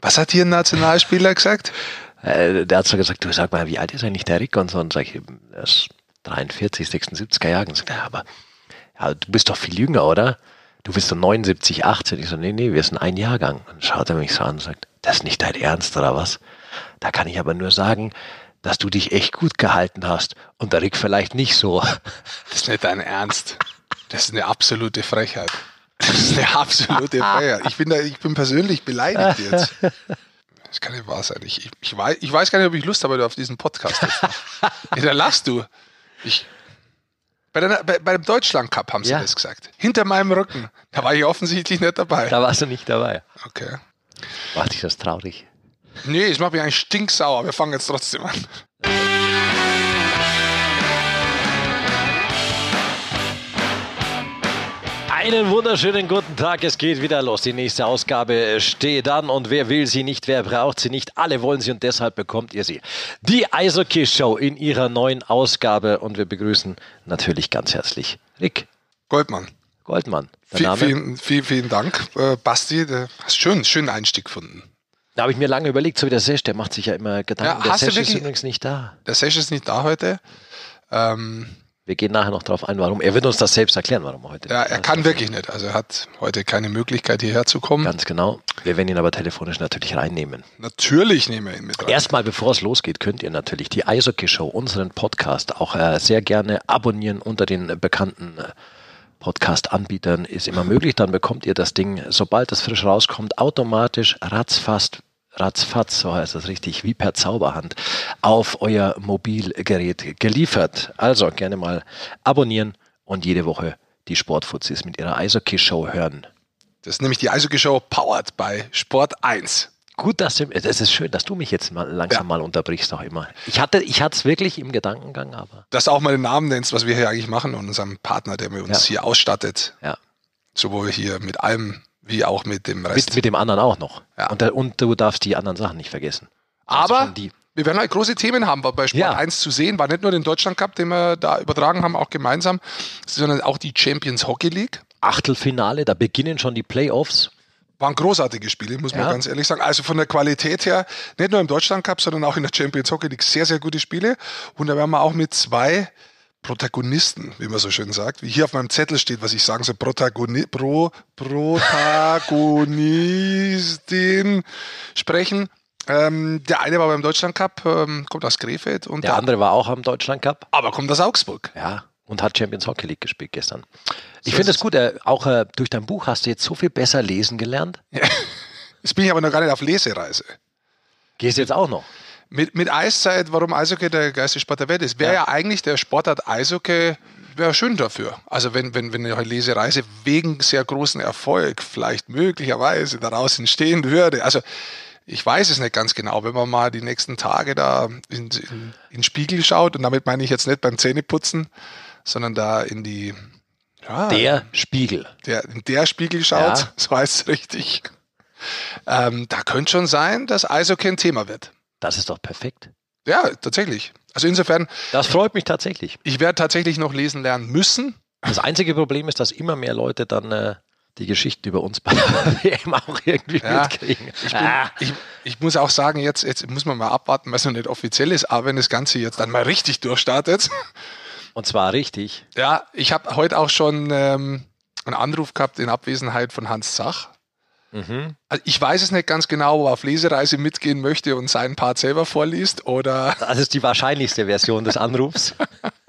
Was hat hier ein Nationalspieler gesagt? Äh, der hat so gesagt, du sag mal, wie alt ist eigentlich der Rick? Und so, und sag ich, er ist 43, 76er Jahre. Und sagt er, aber ja, du bist doch viel jünger, oder? Du bist so 79, 18. Ich so, nee, nee, wir sind ein Jahrgang. Und schaut er mich so an und sagt, das ist nicht dein Ernst, oder was? Da kann ich aber nur sagen, dass du dich echt gut gehalten hast und der Rick vielleicht nicht so. Das ist nicht dein Ernst. Das ist eine absolute Frechheit. Das ist eine absolute Frechheit. Ich bin, da, ich bin persönlich beleidigt jetzt. Das kann nicht wahr sein. Ich, ich, ich, weiß, ich weiß gar nicht, ob ich Lust habe auf diesen Podcast. ja, dann lachst du. Ich, bei, der, bei, bei dem Deutschland Cup haben sie Ja. das gesagt. Hinter meinem Rücken. Da war ich offensichtlich nicht dabei. Da warst du nicht dabei. Okay. Macht dich das traurig? Nee, es macht mich eigentlich stinksauer. Wir fangen jetzt trotzdem an. Einen wunderschönen guten Tag, es geht wieder los. Die nächste Ausgabe steht an und wer will sie nicht, wer braucht sie nicht, alle wollen sie und deshalb bekommt ihr sie. Die Eishockey Show in ihrer neuen Ausgabe und wir begrüßen natürlich ganz herzlich Rick Goldmann. Goldmann. Der Viel, Name. vielen, vielen, vielen Dank, äh, Basti. Du hast schön, schönen Einstieg gefunden. Da habe ich mir lange überlegt, so wie der Sesh, der macht sich ja immer Gedanken. Ja, der Sesh ist übrigens nicht da. Der Sesh ist nicht da heute. Ähm, Wir gehen nachher noch drauf ein, warum. Er wird uns das selbst erklären, warum er heute ja, er kann wirklich nicht. Also er hat heute keine Möglichkeit, hierher zu kommen. Ganz genau. Wir werden ihn aber telefonisch natürlich reinnehmen. Natürlich nehmen wir ihn mit rein. Erstmal, bevor es losgeht, könnt ihr natürlich die Eishockey Show, unseren Podcast, auch äh, sehr gerne abonnieren unter den äh, bekannten äh, Podcast-Anbietern. Ist immer möglich. Dann bekommt ihr das Ding, sobald es frisch rauskommt, automatisch ratzfatz, ratzfatz, so heißt das richtig, wie per Zauberhand, auf euer Mobilgerät geliefert. Also gerne mal abonnieren und jede Woche die Sportfuzis mit ihrer Eishockey Show hören. Das ist nämlich die Eishockey Show powered by Sport 1. Gut, dass du, es ist schön, dass du mich jetzt mal langsam Ja. mal unterbrichst auch immer. Ich hatte, ich es wirklich im Gedankengang, aber Dass du auch mal den Namen nennst, was wir hier eigentlich machen und unserem Partner, der mir uns Ja. hier ausstattet. ja, Sowohl hier mit allem wie auch mit dem Rest. mit, mit dem anderen auch noch. Ja. Und, der, und du darfst die anderen Sachen nicht vergessen. Aber Also die. wir werden halt große Themen haben, weil bei Sport Ja. 1 zu sehen. War nicht nur den Deutschland Cup, den wir da übertragen haben, auch gemeinsam, sondern auch die Champions Hockey League. Achtelfinale, da beginnen schon die Playoffs. Waren großartige Spiele, muss man Ja. ganz ehrlich sagen. Also von der Qualität her, nicht nur im Deutschland Cup, sondern auch in der Champions Hockey League sehr, sehr gute Spiele. Und da werden wir auch mit zwei Protagonisten, wie man so schön sagt, wie hier auf meinem Zettel steht, was ich sagen soll, Protagoni Pro Protagonistin sprechen. Ähm, der eine war beim Deutschland Cup, ähm, kommt aus Krefeld und Der der, andere war auch am Deutschland Cup. aber kommt aus Augsburg. Ja. Und hat Champions Hockey League gespielt gestern. Ich So finde es gut, äh, auch äh, durch dein Buch hast du jetzt so viel besser lesen gelernt. Jetzt bin ich aber noch gar nicht auf Lesereise. Gehst jetzt auch noch. Mit, mit Eiszeit, warum Eishockey der geilste Sport der Welt ist, wäre ja. Ja. eigentlich der Sportart Eishockey wäre schön dafür. Also wenn, wenn, wenn eine Lesereise wegen sehr großen Erfolg vielleicht möglicherweise daraus entstehen würde. Also ich weiß es nicht ganz genau, wenn man mal die nächsten Tage da in, in, in den Spiegel schaut, und damit meine ich jetzt nicht beim Zähneputzen, sondern da in die ja, Der Spiegel. der, in der Spiegel schaut, Ja. so heißt es richtig. Ähm, da könnte schon sein, dass Eishockey ein Thema wird. Das ist doch perfekt. Ja, tatsächlich. Also insofern, Das freut mich tatsächlich. ich werde tatsächlich noch lesen lernen müssen. Das einzige Problem ist, dass immer mehr Leute dann äh, die Geschichten über uns bei der WM auch irgendwie Ja, mitkriegen. Ich, bin, Ah, ich, ich muss auch sagen, jetzt, jetzt muss man mal abwarten, was noch nicht offiziell ist, aber wenn das Ganze jetzt dann mal richtig durchstartet. und zwar richtig. Ja, ich habe heute auch schon ähm, einen Anruf gehabt in Abwesenheit von Hans Zach. Mhm. Also ich weiß es nicht ganz genau, ob er auf Lesereise mitgehen möchte und seinen Part selber vorliest oder, Das ist die wahrscheinlichste Version des Anrufs.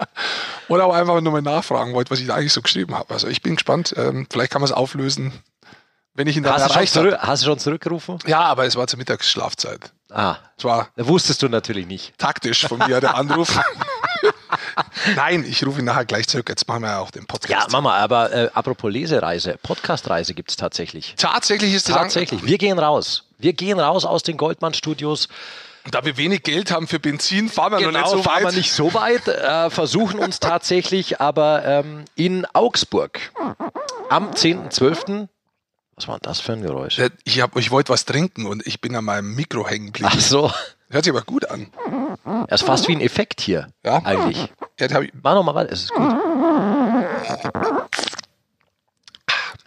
oder auch einfach nur mal nachfragen wollte, was ich da eigentlich so geschrieben habe. Also ich bin gespannt. Ähm, vielleicht kann man es auflösen, wenn ich ihn dann Hast erreicht habe. hast du schon zurückgerufen? Ja, aber es war zur Mittagsschlafzeit. Ah, Es war wusstest du natürlich nicht. taktisch von mir der Anruf. Nein, ich rufe ihn nachher gleich zurück. Jetzt machen wir ja auch den Ja, Podcast. Mama, aber äh, apropos Lesereise, Podcastreise gibt es tatsächlich. Tatsächlich ist es Tatsächlich. Wir gehen raus. Wir gehen raus aus den Goldmann-Studios. Da wir wenig Geld haben für Benzin, fahren wir noch nicht so Genau, fahren weit. wir nicht so weit, äh, versuchen uns tatsächlich aber ähm, in Augsburg am 10.12. Was war denn das für ein Geräusch? Äh, Ich, hab- ich wollte was trinken und ich bin an meinem Mikro hängen geblieben. Ach so, Hört sich aber gut an. das ist fast wie ein Effekt hier. Ja. Eigentlich. Ja, da Mach nochmal weiter, es ist gut.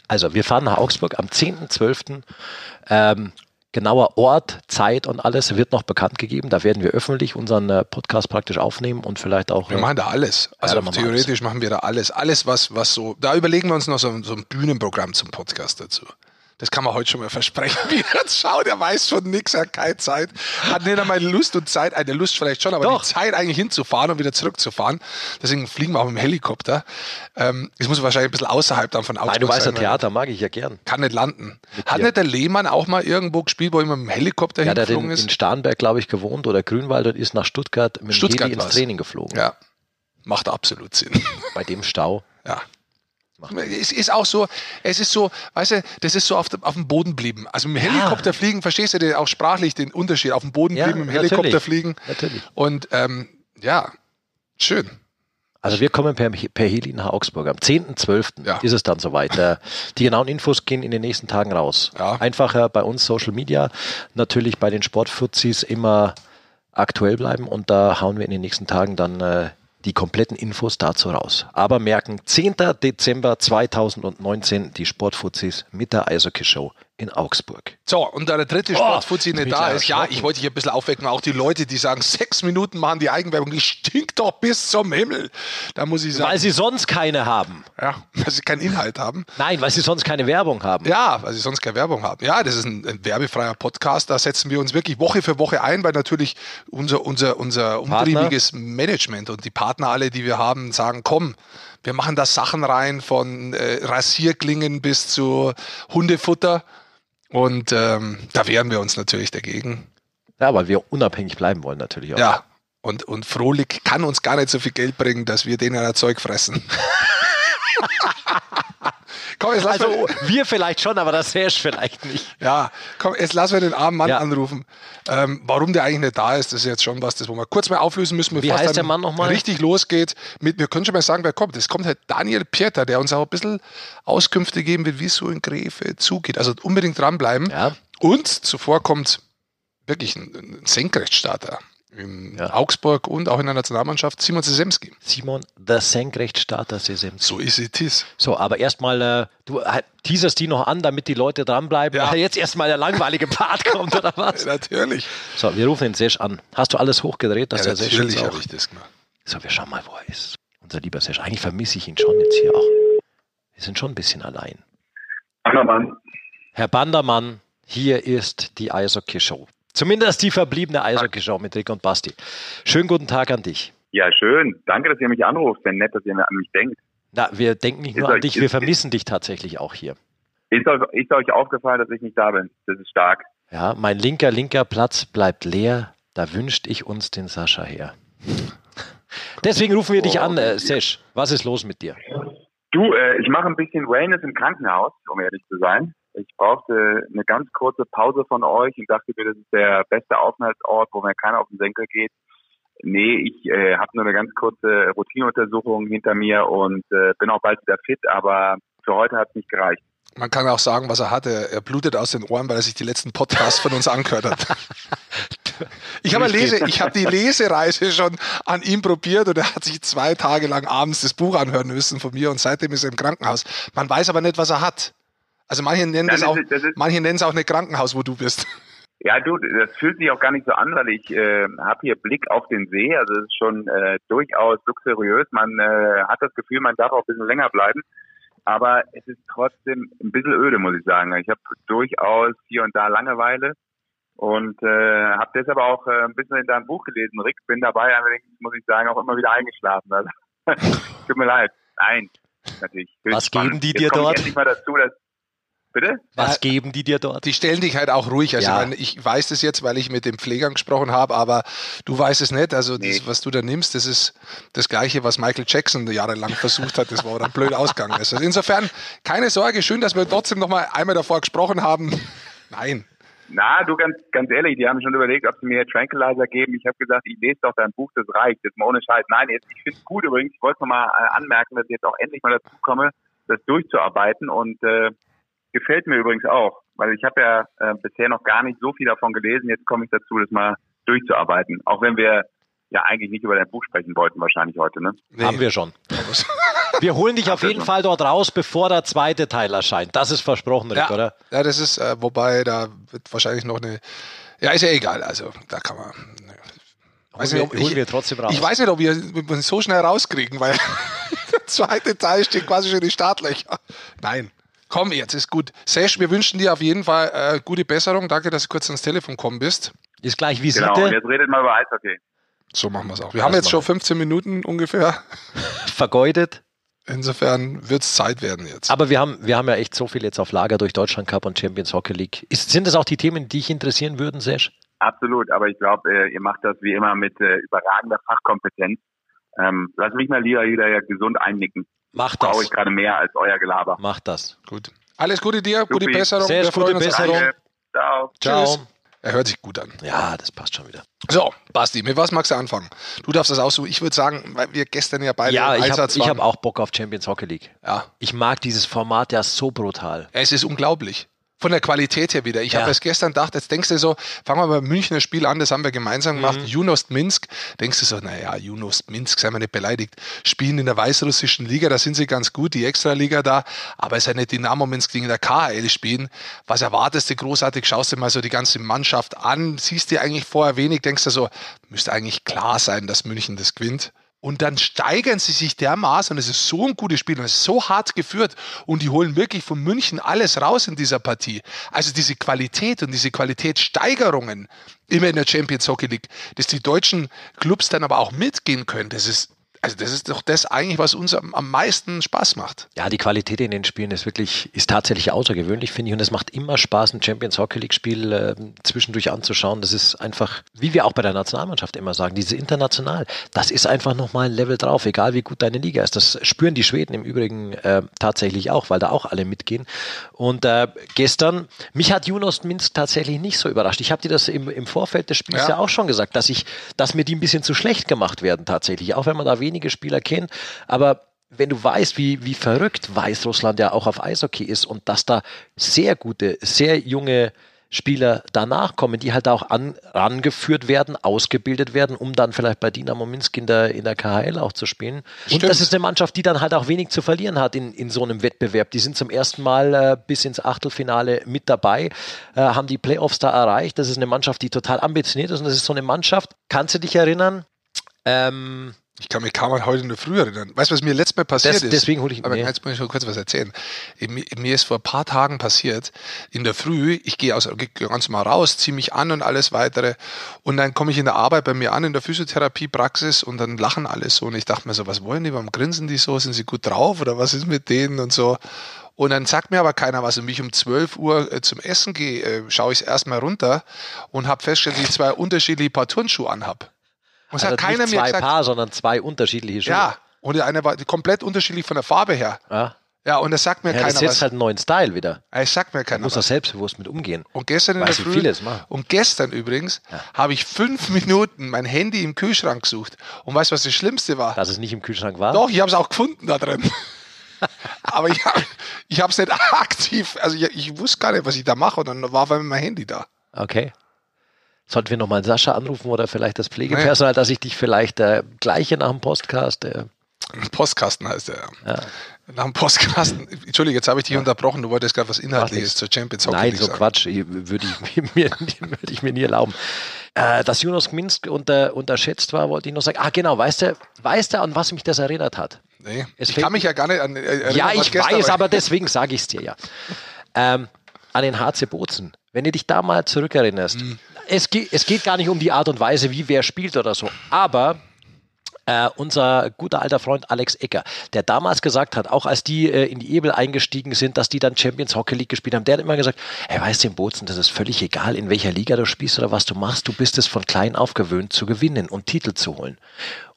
Also, wir fahren nach Augsburg am 10.12. Ähm, Genauer Ort, Zeit und alles wird noch bekannt gegeben. Da werden wir öffentlich unseren äh, Podcast praktisch aufnehmen und vielleicht auch. Wir machen da alles. Also ja, machen theoretisch machen wir da alles. Alles, was, was so. Da überlegen wir uns noch so, so ein Bühnenprogramm zum Podcast dazu. Das kann man heute schon mal versprechen. Wie er jetzt schaut, er weiß von nichts, er hat keine Zeit. Hat nicht einmal Lust und Zeit, eine Lust vielleicht schon, aber Doch. die Zeit eigentlich hinzufahren und wieder zurückzufahren. Deswegen fliegen wir auch mit dem Helikopter. Ähm, das muss wahrscheinlich ein bisschen außerhalb dann von Augsburg Nein, du weißt ja, Theater mag ich ja gern. Kann nicht landen. Mit hat dir. nicht der Lehmann auch mal irgendwo gespielt, wo er mit dem Helikopter ja, hingeflogen ist? Der hat in Starnberg, glaube ich, gewohnt oder Grünwald und ist nach Stuttgart mit dem Stuttgart Heli ins Training geflogen. Ja, macht absolut Sinn. Bei dem Stau. Ja. Es ist auch so, es ist so, weißt du, das ist so auf, auf dem Boden blieben. Also dem Helikopter ja. fliegen, verstehst du den, auch sprachlich den Unterschied? Auf dem Boden ja, blieben, dem Helikopter fliegen. Natürlich. Und ähm, ja, schön. Also wir kommen per, per Heli nach Augsburg. Am 10.12. Ja. ist es dann soweit. Äh, die genauen Infos gehen in den nächsten Tagen raus. Ja. Einfacher bei uns Social Media, natürlich bei den Sportfuzis immer aktuell bleiben und da hauen wir in den nächsten Tagen dann äh, die kompletten Infos dazu raus. Aber merken, 10. Dezember 2019 die Sportfuzis mit der Eishockey-Show in Augsburg. So, und da der dritte Sportfuzzi oh, nicht da ist, ja, ich wollte dich ein bisschen aufwecken, auch die Leute, die sagen, sechs Minuten machen die Eigenwerbung, die stinkt doch bis zum Himmel. Da muss ich sagen. Weil sie sonst keine haben. Ja, weil sie keinen Inhalt haben. Nein, weil sie sonst keine Werbung haben. Ja, weil sie sonst keine Werbung haben. Ja, das ist ein, ein werbefreier Podcast, da setzen wir uns wirklich Woche für Woche ein, weil natürlich unser, unser, unser umtriebiges Management und die Partner alle, die wir haben, sagen, komm, wir machen da Sachen rein von äh, Rasierklingen bis zu Hundefutter und ähm, da wehren wir uns natürlich dagegen. Ja, weil wir unabhängig bleiben wollen natürlich auch. Ja, und, und Frohlich kann uns gar nicht so viel Geld bringen, dass wir denen ein Zeug fressen. komm, jetzt lass also wir, wir vielleicht schon, aber das Serge vielleicht nicht. Ja, komm, jetzt lassen wir den armen Mann ja. anrufen. Ähm, warum der eigentlich nicht da ist, das ist jetzt schon was, das wo wir kurz mal auflösen müssen, bevor es dann richtig losgeht. Mit, wir können schon mal sagen, wer kommt. Es kommt halt Daniel Pieter, der uns auch ein bisschen Auskünfte geben wird, wie es so in Gräfe zugeht. Also unbedingt dranbleiben. Ja. Und zuvor kommt wirklich ein, ein Senkrechtstarter in ja. Augsburg und auch in der Nationalmannschaft Simon Sesemski. Simon, der Senkrechtstarter Sesemski. So ist es. So, aber erstmal, äh, du äh, teaserst die noch an, damit die Leute dranbleiben, ja. weil jetzt erstmal der langweilige Part kommt, oder was? natürlich. So, wir rufen den Sesh an. Hast du alles hochgedreht, dass ja, der Natürlich habe ich das gemacht. So, wir schauen mal, wo er ist. Unser lieber Sesh. Eigentlich vermisse ich ihn schon jetzt hier auch. Wir sind schon ein bisschen allein. Bandermann. Herr Bandermann, hier ist die Eishockey-Show. Zumindest die verbliebene Eishockey-Show mit Rick und Basti. Schönen guten Tag an dich. Ja, schön. Danke, dass ihr mich anruft. Sehr nett, dass ihr an mich denkt. Na, wir denken nicht nur ist an dich, wir vermissen dich tatsächlich auch hier. Ist euch, ist euch aufgefallen, dass ich nicht da bin? Das ist stark. Ja, mein linker, linker Platz bleibt leer. Da wünscht ich uns den Sascha her. Deswegen rufen wir dich an, äh, Sesh. Was ist los mit dir? Du, äh, ich mache ein bisschen Wellness im Krankenhaus, um ehrlich zu sein. Ich brauchte eine ganz kurze Pause von euch und dachte mir, das ist der beste Aufenthaltsort, wo mir keiner auf den Senkel geht. Nee, ich äh, habe nur eine ganz kurze Routineuntersuchung hinter mir und äh, bin auch bald wieder fit, aber für heute hat es nicht gereicht. Man kann auch sagen, was er hatte. Er blutet aus den Ohren, weil er sich die letzten Podcasts von uns angehört hat. Ich habe Lese, ich habe die Lesereise schon an ihm probiert und er hat sich zwei Tage lang abends das Buch anhören müssen von mir und seitdem ist er im Krankenhaus. Man weiß aber nicht, was er hat. Also manche nennen das, auch, ist, das ist, manche nennen es auch nicht Krankenhaus, wo du bist. Ja, du, das fühlt sich auch gar nicht so an, weil ich äh, habe hier Blick auf den See. Also es ist schon äh, durchaus luxuriös. Man äh, hat das Gefühl, man darf auch ein bisschen länger bleiben. Aber es ist trotzdem ein bisschen öde, muss ich sagen. Ich habe durchaus hier und da Langeweile und äh, habe deshalb auch äh, ein bisschen in deinem Buch gelesen, Rick. Bin dabei, allerdings muss ich sagen, auch immer wieder eingeschlafen. Also, tut mir leid. Nein, natürlich. Was geben die dir dort? Ich endlich mal dazu, dass Bitte? Was geben die dir dort? Die stellen dich halt auch ruhig. Also ja. ich, meine, ich weiß das jetzt, weil ich mit den Pflegern gesprochen habe, aber du weißt es nicht. Also nee. das, was du da nimmst, das ist das Gleiche, was Michael Jackson jahrelang versucht hat. Das war dann blöd ausgegangen. Also insofern keine Sorge. Schön, dass wir trotzdem noch mal einmal davor gesprochen haben. Nein. Na, du ganz, ganz ehrlich, die haben schon überlegt, ob sie mir Tranquilizer geben. Ich habe gesagt, ich lese doch dein Buch, das reicht. Das ist mal ohne Scheiß. Nein, jetzt, ich finde es gut übrigens. Ich wollte noch mal äh, anmerken, dass ich jetzt auch endlich mal dazu komme, das durchzuarbeiten und äh, Gefällt mir übrigens auch, weil ich habe ja äh, bisher noch gar nicht so viel davon gelesen. Jetzt komme ich dazu, das mal durchzuarbeiten. Auch wenn wir ja eigentlich nicht über dein Buch sprechen wollten, wahrscheinlich heute, ne? Nee. Haben wir schon. wir holen dich auf jeden Fall dort raus, bevor der zweite Teil erscheint. Das ist versprochen, Rick, ja. oder? Ja, das ist, äh, wobei da wird wahrscheinlich noch eine. Ja, ist ja egal. Also da kann man. Ne. Weiß holen, nicht, wir, holen wir trotzdem raus. Ich weiß nicht, ob wir uns so schnell rauskriegen, weil der zweite Teil steht quasi schon in die Startlöcher. Nein. Komm, jetzt ist gut. Sesh, wir wünschen dir auf jeden Fall äh, gute Besserung. Danke, dass du kurz ans Telefon gekommen bist. Ist gleich Visite. Genau, und jetzt redet mal über Eishockey. So machen wir es auch. Wir das haben jetzt schon 15 Minuten ungefähr. Vergeudet. Insofern wird es Zeit werden jetzt. Aber wir haben, wir haben ja echt so viel jetzt auf Lager durch Deutschland Cup und Champions Hockey League. Ist, sind das auch die Themen, die dich interessieren würden, Sesh? Absolut, aber ich glaube, äh, ihr macht das wie immer mit äh, überragender Fachkompetenz. Ähm, lass mich mal lieber wieder ja gesund einnicken. Mach das. Brauche ich gerade mehr als euer Gelaber. Mach das. Gut. Alles Gute dir, Supi. gute Besserung. Sehr gute Besserung. Ciao. Ciao. Tschüss. Er hört sich gut an. Ja, das passt schon wieder. So, Basti, mit was magst du anfangen? Du darfst das aussuchen. Ich würde sagen, weil wir gestern ja beide Ja, im ich habe Einsatz waren. hab auch Bock auf Champions Hockey League. Ja. Ich mag dieses Format ja so brutal. Es ist unglaublich. Von der Qualität her wieder. Ich Ja. habe es gestern gedacht, jetzt denkst du so, fangen wir beim Münchner Spiel an, das haben wir gemeinsam gemacht, Mhm. Junost Minsk. Denkst du so, naja, Junost Minsk, sei mal nicht beleidigt, spielen in der weißrussischen Liga, da sind sie ganz gut, die Extraliga da, aber es ist ja nicht Dynamo Minsk, die in der KHL spielen. Was erwartest du großartig? Schaust dir mal so die ganze Mannschaft an, siehst dir eigentlich vorher wenig, denkst du so, müsste eigentlich klar sein, dass München das gewinnt. Und dann steigern sie sich dermaßen und es ist so ein gutes Spiel und es ist so hart geführt und die holen wirklich von München alles raus in dieser Partie. Also diese Qualität und diese Qualitätssteigerungen immer in der Champions Hockey League, dass die deutschen Clubs dann aber auch mitgehen können, das ist, also das ist doch das eigentlich, was uns am, am meisten Spaß macht. Ja, die Qualität in den Spielen ist wirklich, ist tatsächlich außergewöhnlich, finde ich. Und es macht immer Spaß, ein Champions Hockey League Spiel äh, zwischendurch anzuschauen. Das ist einfach, wie wir auch bei der Nationalmannschaft immer sagen, diese international, das ist einfach nochmal ein Level drauf, egal wie gut deine Liga ist. Das spüren die Schweden im Übrigen äh, tatsächlich auch, weil da auch alle mitgehen. Und äh, gestern, mich hat Junost Minsk tatsächlich nicht so überrascht. Ich habe dir das im, im Vorfeld des Spiels ja. Ja. auch schon gesagt, dass ich, dass mir die ein bisschen zu schlecht gemacht werden tatsächlich, auch wenn man da wenige Spieler kennt. Aber wenn du weißt, wie, wie verrückt Weißrussland ja auch auf Eishockey ist und dass da sehr gute, sehr junge Spieler danach kommen, die halt auch an, rangeführt werden, ausgebildet werden, um dann vielleicht bei Dynamo Minsk in der, in der KHL auch zu spielen. Und Stimmt. das ist eine Mannschaft, die dann halt auch wenig zu verlieren hat in, in so einem Wettbewerb. Die sind zum ersten Mal äh, bis ins Achtelfinale mit dabei, äh, haben die Playoffs da erreicht. Das ist eine Mannschaft, die total ambitioniert ist und das ist so eine Mannschaft, kannst du dich erinnern? Ähm, Ich kann mich kaum an heute in der Früh erinnern. Weißt du, was mir letztes Mal passiert Das- ist? deswegen hole ich- Aber jetzt muss ich noch kurz was erzählen. Mir, mir ist vor ein paar Tagen passiert, in der Früh, ich gehe aus, gehe ganz mal raus, ziehe mich an und alles weitere. Und dann komme ich in der Arbeit bei mir an, in der Physiotherapiepraxis und dann lachen alle so. Und ich dachte mir so, was wollen die? Warum grinsen die so? Sind sie gut drauf oder was ist mit denen und so? Und dann sagt mir aber keiner was. Und wie ich um 12 Uhr äh, zum Essen gehe, äh, schaue ich es erstmal runter und habe festgestellt, dass ich zwei unterschiedliche Paar Turnschuhe anhab. Und es also hat keiner nicht mir zwei gesagt, Paar, sondern zwei unterschiedliche Schuhe. ja, und der eine war komplett unterschiedlich von der Farbe her. Ja, Ja, und das sagt mir ja das keiner setzt was. halt einen neuen Style wieder. Es sagt mir keiner Muss da was. selbstbewusst mit umgehen. Und gestern in der Früh, viele es machen. und gestern übrigens, habe ich fünf Minuten mein Handy im Kühlschrank gesucht. Und weißt du, was das Schlimmste war? Dass es nicht im Kühlschrank war? Doch, ich habe es auch gefunden da drin. Aber ich habe es nicht aktiv, also ich, ich wusste gar nicht, was ich da mache. Und dann war auf einmal mein Handy da. Okay. Sollten wir nochmal Sascha anrufen oder vielleicht das Pflegepersonal, dass ich dich vielleicht äh, gleiche nach dem Podcast. Äh, Postkasten heißt der. Ja. Nach dem Postkasten. Entschuldige, jetzt habe ich dich unterbrochen. Du wolltest gerade was Inhaltliches zur Champions Hockey nein, so sagen. Quatsch. Würde ich, mir, würde ich mir nie erlauben. Äh, dass Jonas Minsk unter, unterschätzt war, wollte ich noch sagen. Ah, genau. Weißt du, weißt du, an was mich das erinnert hat? Nee, Es ich kann mich ja gar nicht an. Äh, erinnern, ja, ich gestern weiß, war. aber deswegen sage ich es dir ja. Ähm, an den HC Bozen. Wenn du dich da mal zurückerinnerst, Mhm. es, geht, es geht gar nicht um die Art und Weise, wie wer spielt oder so, aber äh, unser guter alter Freund Alex Ecker, der damals gesagt hat, auch als die äh, in die Ebel eingestiegen sind, dass die dann Champions Hockey League gespielt haben, der hat immer gesagt, hey, weißt du, in Bozen, das ist völlig egal, in welcher Liga du spielst oder was du machst, du bist es von klein auf gewöhnt zu gewinnen und Titel zu holen.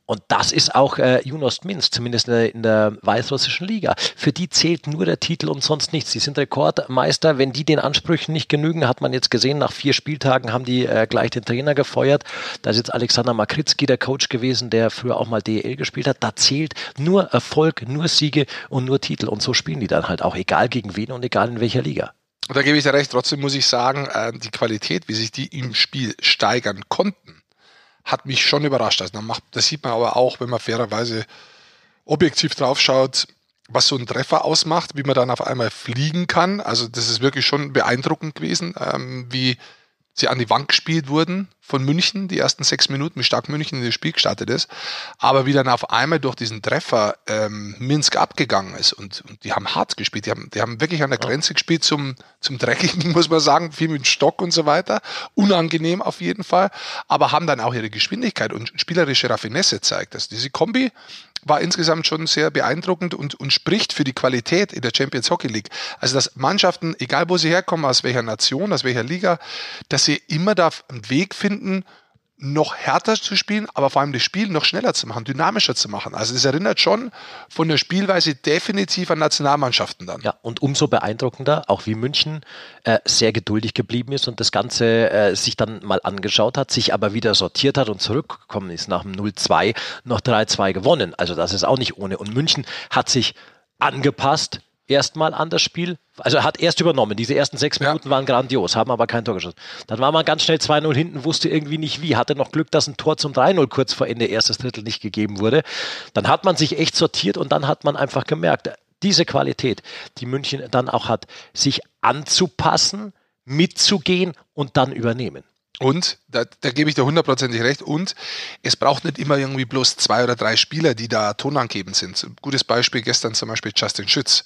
Und das ist auch äh, Junost Minsk, zumindest in der, in der weißrussischen Liga. Für die zählt nur der Titel und sonst nichts. Die sind Rekordmeister. Wenn die den Ansprüchen nicht genügen, hat man jetzt gesehen, nach vier Spieltagen haben die äh, gleich den Trainer gefeuert. Da ist jetzt Alexander Makritzki der Coach gewesen, der früher auch mal DEL gespielt hat. Da zählt nur Erfolg, nur Siege und nur Titel. Und so spielen die dann halt auch, egal gegen wen und egal in welcher Liga. Und da gebe ich dir recht. Trotzdem muss ich sagen, äh, die Qualität, wie sich die im Spiel steigern konnten, hat mich schon überrascht. Also macht, das sieht man aber auch, wenn man fairerweise objektiv draufschaut, was so ein Treffer ausmacht, wie man dann auf einmal fliegen kann. Also das ist wirklich schon beeindruckend gewesen, ähm, wie sie an die Wand gespielt wurden von München, die ersten sechs Minuten, wie stark München in das Spiel gestartet ist, aber wie dann auf einmal durch diesen Treffer ähm, Minsk abgegangen ist und, und, die haben hart gespielt, die haben, die haben wirklich an der Grenze gespielt zum, zum Dreckigen, muss man sagen, viel mit Stock und so weiter, unangenehm auf jeden Fall, aber haben dann auch ihre Geschwindigkeit und spielerische Raffinesse gezeigt. Also diese Kombi war insgesamt schon sehr beeindruckend und, und spricht für die Qualität in der Champions Hockey League. Also, dass Mannschaften, egal wo sie herkommen, aus welcher Nation, aus welcher Liga, dass sie immer da einen Weg finden, noch härter zu spielen, aber vor allem das Spiel noch schneller zu machen, dynamischer zu machen. Also das erinnert schon von der Spielweise definitiv an Nationalmannschaften dann. Ja, und umso beeindruckender, auch wie München äh, sehr geduldig geblieben ist und das Ganze äh, sich dann mal angeschaut hat, sich aber wieder sortiert hat und zurückgekommen ist nach dem 0-2, noch 3-2 gewonnen. Also das ist auch nicht ohne. Und München hat sich angepasst, erstmal an das Spiel. Also er hat erst übernommen. Diese ersten sechs Minuten ja. waren grandios, haben aber kein Tor geschossen. Dann war man ganz schnell 2-0 hinten, wusste irgendwie nicht wie. Hatte noch Glück, dass ein Tor zum 3-0 kurz vor Ende erstes Drittel nicht gegeben wurde. Dann hat man sich echt sortiert und dann hat man einfach gemerkt, diese Qualität, die München dann auch hat, sich anzupassen, mitzugehen und dann übernehmen. Und, da, da gebe ich dir hundertprozentig recht, und es braucht nicht immer irgendwie bloß zwei oder drei Spieler, die da tonangebend sind. Ein gutes Beispiel gestern zum Beispiel Justin Schütz,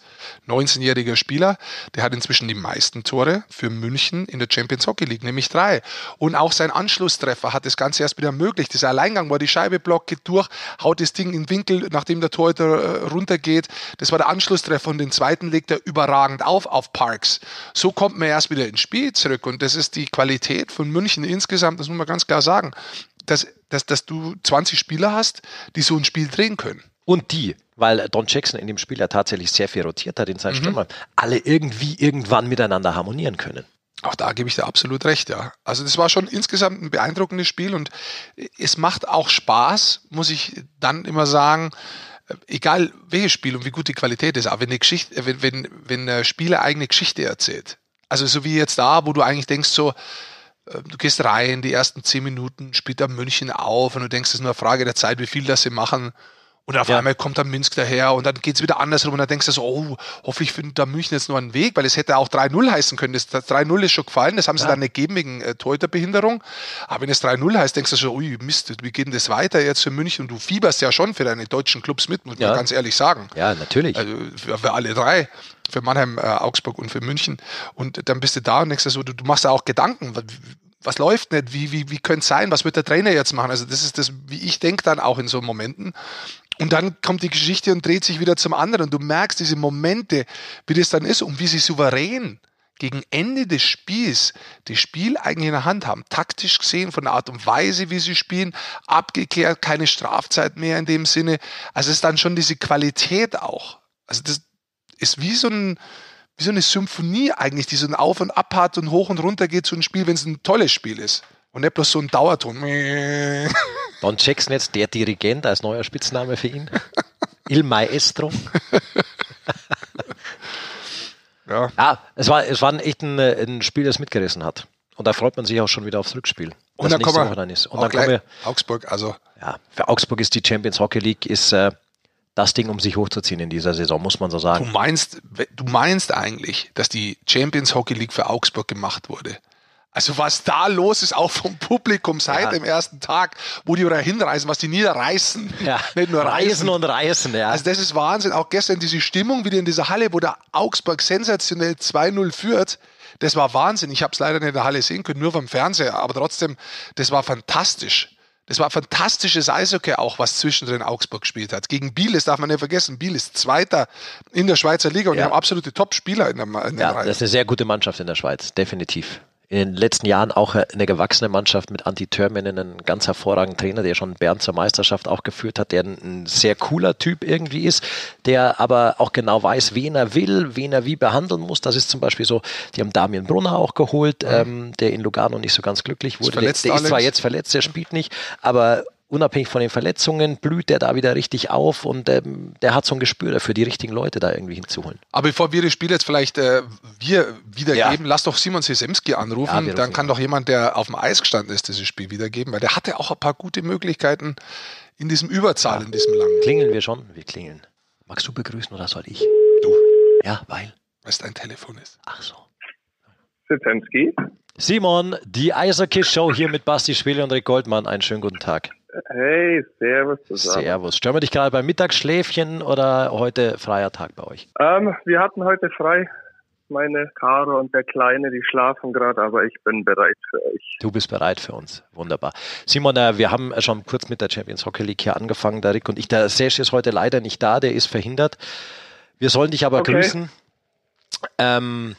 19-jähriger Spieler, der hat inzwischen die meisten Tore für München in der Champions Hockey League, nämlich drei. Und auch sein Anschlusstreffer hat das Ganze erst wieder ermöglicht. Dieser Alleingang, wo die Scheibe blockt, geht durch, haut das Ding in den Winkel, nachdem der Torhüter äh, runtergeht. Das war der Anschlusstreffer und den zweiten legt er überragend auf, auf Parks. So kommt man erst wieder ins Spiel zurück und das ist die Qualität von München München insgesamt, das muss man ganz klar sagen, dass, dass, dass du 20 Spieler hast, die so ein Spiel drehen können. Und die, weil Don Jackson in dem Spiel ja tatsächlich sehr viel rotiert hat in seinen mhm. Stürmern, alle irgendwie irgendwann miteinander harmonieren können. Auch da gebe ich dir absolut recht, ja. Also das war schon insgesamt ein beeindruckendes Spiel und es macht auch Spaß, muss ich dann immer sagen, egal welches Spiel und wie gut die Qualität ist, aber wenn, eine Geschichte, wenn, wenn, wenn ein Spieler eigene Geschichte erzählt. Also so wie jetzt da, wo du eigentlich denkst so, äh, du gehst rein, die ersten zehn Minuten spielt da München auf und du denkst, es ist nur eine Frage der Zeit, wie viel das sie machen. Und auf ja. einmal kommt dann Minsk daher und dann geht es wieder andersrum und dann denkst du so, oh, hoffentlich findet da München jetzt nur einen Weg, weil es hätte auch 3-0 heißen können. Das 3-0 ist schon gefallen, das haben sie ja. dann nicht gegeben wegen äh, Torhüterbehinderung. Aber wenn es 3-0 heißt, denkst du so, ui, Mist, wie geht denn das weiter jetzt für München? Und du fieberst ja schon für deine deutschen Clubs mit, muss ja. man ganz ehrlich sagen. Ja, natürlich. Also für, für alle drei für Mannheim, äh, Augsburg und für München. Und dann bist du da und denkst so, du, du machst ja auch Gedanken, was läuft nicht, wie, wie, wie könnte es sein, was wird der Trainer jetzt machen? Also das ist das, wie ich denke dann auch in so Momenten. Und dann kommt die Geschichte und dreht sich wieder zum anderen. Du merkst diese Momente, wie das dann ist und wie sie souverän gegen Ende des Spiels das Spiel eigentlich in der Hand haben. Taktisch gesehen, von der Art und Weise, wie sie spielen, abgeklärt, keine Strafzeit mehr in dem Sinne. Also es ist dann schon diese Qualität auch. Also das ist wie so ein, wie so eine Symphonie eigentlich, die so ein Auf und Ab hat und hoch und runter geht, so ein Spiel, wenn es ein tolles Spiel ist. Und nicht bloß so ein Dauerton. Don Jackson jetzt, der Dirigent als neuer Spitzname für ihn. Il Maestro. ja. ja, es war, es war echt ein, ein Spiel, das mitgerissen hat. Und da freut man sich auch schon wieder aufs Rückspiel. Und dann kommen wir, dann ist. Und dann kommen wir, Augsburg, also. Ja, für Augsburg ist die Champions Hockey League ist äh, das Ding, um sich hochzuziehen in dieser Saison, muss man so sagen. Du meinst, du meinst eigentlich, dass die Champions Hockey League für Augsburg gemacht wurde? Also was da los ist, auch vom Publikum seit ja. dem ersten Tag, wo die wieder hinreisen, was die niederreißen. Ja. Nicht nur reisen. reisen und reißen, ja. Also das ist Wahnsinn. Auch gestern diese Stimmung wieder in dieser Halle, wo der Augsburg sensationell 2-0 führt. Das war Wahnsinn. Ich habe es leider nicht in der Halle sehen können, nur vom Fernseher. Aber trotzdem, das war fantastisch. Das war fantastisches Eishockey auch, was zwischendrin Augsburg gespielt hat. Gegen Biel, das darf man nicht vergessen. Biel ist Zweiter in der Schweizer Liga und ja. die haben absolute Top-Spieler in der, in der ja, Reihe. Das ist eine sehr gute Mannschaft in der Schweiz, definitiv in den letzten Jahren auch eine gewachsene Mannschaft mit Anti Törminen, einen ganz hervorragenden Trainer, der schon Bern zur Meisterschaft auch geführt hat, der ein sehr cooler Typ irgendwie ist, der aber auch genau weiß, wen er will, wen er wie behandeln muss. Das ist zum Beispiel so, die haben Damien Brunner auch geholt, mhm. ähm, der in Lugano nicht so ganz glücklich wurde. Ist der, der ist zwar jetzt verletzt, der spielt nicht, aber unabhängig von den Verletzungen, blüht der da wieder richtig auf und ähm, der hat so ein Gespür dafür, die richtigen Leute da irgendwie hinzuholen. Aber bevor wir das Spiel jetzt vielleicht äh, wir wiedergeben, ja. lass doch Simon Sesemski anrufen, ja, dann kann doch jemand, der auf dem Eis gestanden ist, dieses Spiel wiedergeben, weil der hatte auch ein paar gute Möglichkeiten in diesem Überzahl, ja. in diesem langen. Klingeln wir schon? Wir klingeln. Magst du begrüßen oder soll ich? Du. Ja, weil. Weil es dein Telefon ist. Ach so. Sitensky. Simon, die Eishockey-Show hier mit Basti Schwele und Rick Goldmann. Einen schönen guten Tag. Hey, servus zusammen. Servus. Stören wir dich gerade beim Mittagsschläfchen oder heute freier Tag bei euch? Ähm, wir hatten heute frei. Meine Caro und der Kleine, die schlafen gerade, aber ich bin bereit für euch. Du bist bereit für uns. Wunderbar. Simon, äh, wir haben schon kurz mit der Champions Hockey League hier angefangen, der Rick und ich. Der Serge ist heute leider nicht da, der ist verhindert. Wir sollen dich aber okay. grüßen. Ähm,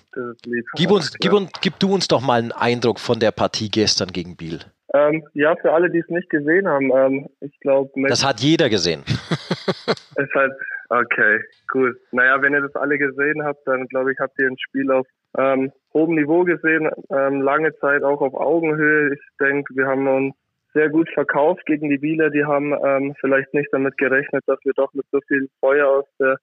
gib, uns, gib, uns, gib du uns doch mal einen Eindruck von der Partie gestern gegen Biel. Ähm, ja, für alle, die es nicht gesehen haben, ähm, ich glaube. Das hat jeder gesehen. es hat, okay, gut. Naja, wenn ihr das alle gesehen habt, dann glaube ich, habt ihr ein Spiel auf ähm, hohem Niveau gesehen, ähm, lange Zeit auch auf Augenhöhe. Ich denke, wir haben uns sehr gut verkauft gegen die Bieler. Die haben ähm, vielleicht nicht damit gerechnet, dass wir doch mit so viel Feuer aus der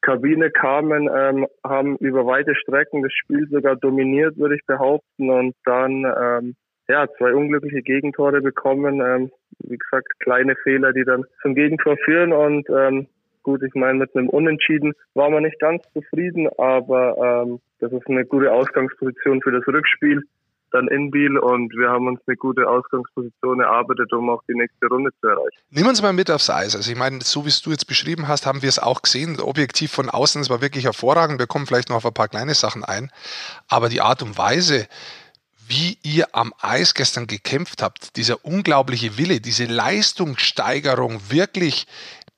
Kabine kamen, ähm, haben über weite Strecken das Spiel sogar dominiert, würde ich behaupten, und dann ja zwei unglückliche Gegentore bekommen. Ähm, wie gesagt, kleine Fehler, die dann zum Gegentor führen und ähm, gut, ich meine, mit einem Unentschieden war man nicht ganz zufrieden, aber ähm, das ist eine gute Ausgangsposition für das Rückspiel dann in Biel und wir haben uns eine gute Ausgangsposition erarbeitet, um auch die nächste Runde zu erreichen. Nimm uns mal mit aufs Eis. Also ich meine, so wie es du jetzt beschrieben hast, haben wir es auch gesehen. Objektiv von außen, es war wirklich hervorragend. Wir kommen vielleicht noch auf ein paar kleine Sachen ein. Aber die Art und Weise, wie ihr am Eis gestern gekämpft habt, dieser unglaubliche Wille, diese Leistungssteigerung wirklich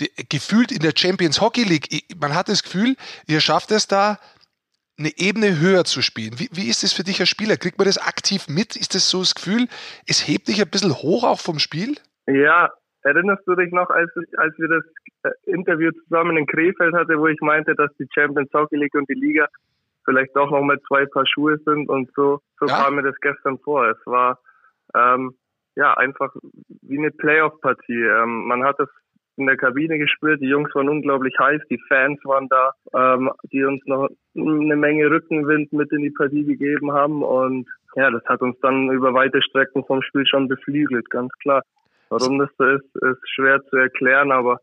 die, gefühlt in der Champions Hockey League. Man hat das Gefühl, ihr schafft es da, eine Ebene höher zu spielen. Wie, wie ist das für dich als Spieler? Kriegt man das aktiv mit? Ist das so das Gefühl, es hebt dich ein bisschen hoch auch vom Spiel? Ja, erinnerst du dich noch, als, als wir das äh, Interview zusammen in Krefeld hatten, wo ich meinte, dass die Champions Hockey League und die Liga vielleicht doch noch mal zwei Paar Schuhe sind und so, so ja. kam mir das gestern vor. Es war ähm, ja einfach wie eine Playoff-Partie. Ähm, man hat es in der Kabine gespielt. Die Jungs waren unglaublich heiß, die Fans waren da, ähm, die uns noch eine Menge Rückenwind mit in die Partie gegeben haben. Und ja, das hat uns dann über weite Strecken vom Spiel schon beflügelt, ganz klar. Warum das so ist, ist schwer zu erklären, aber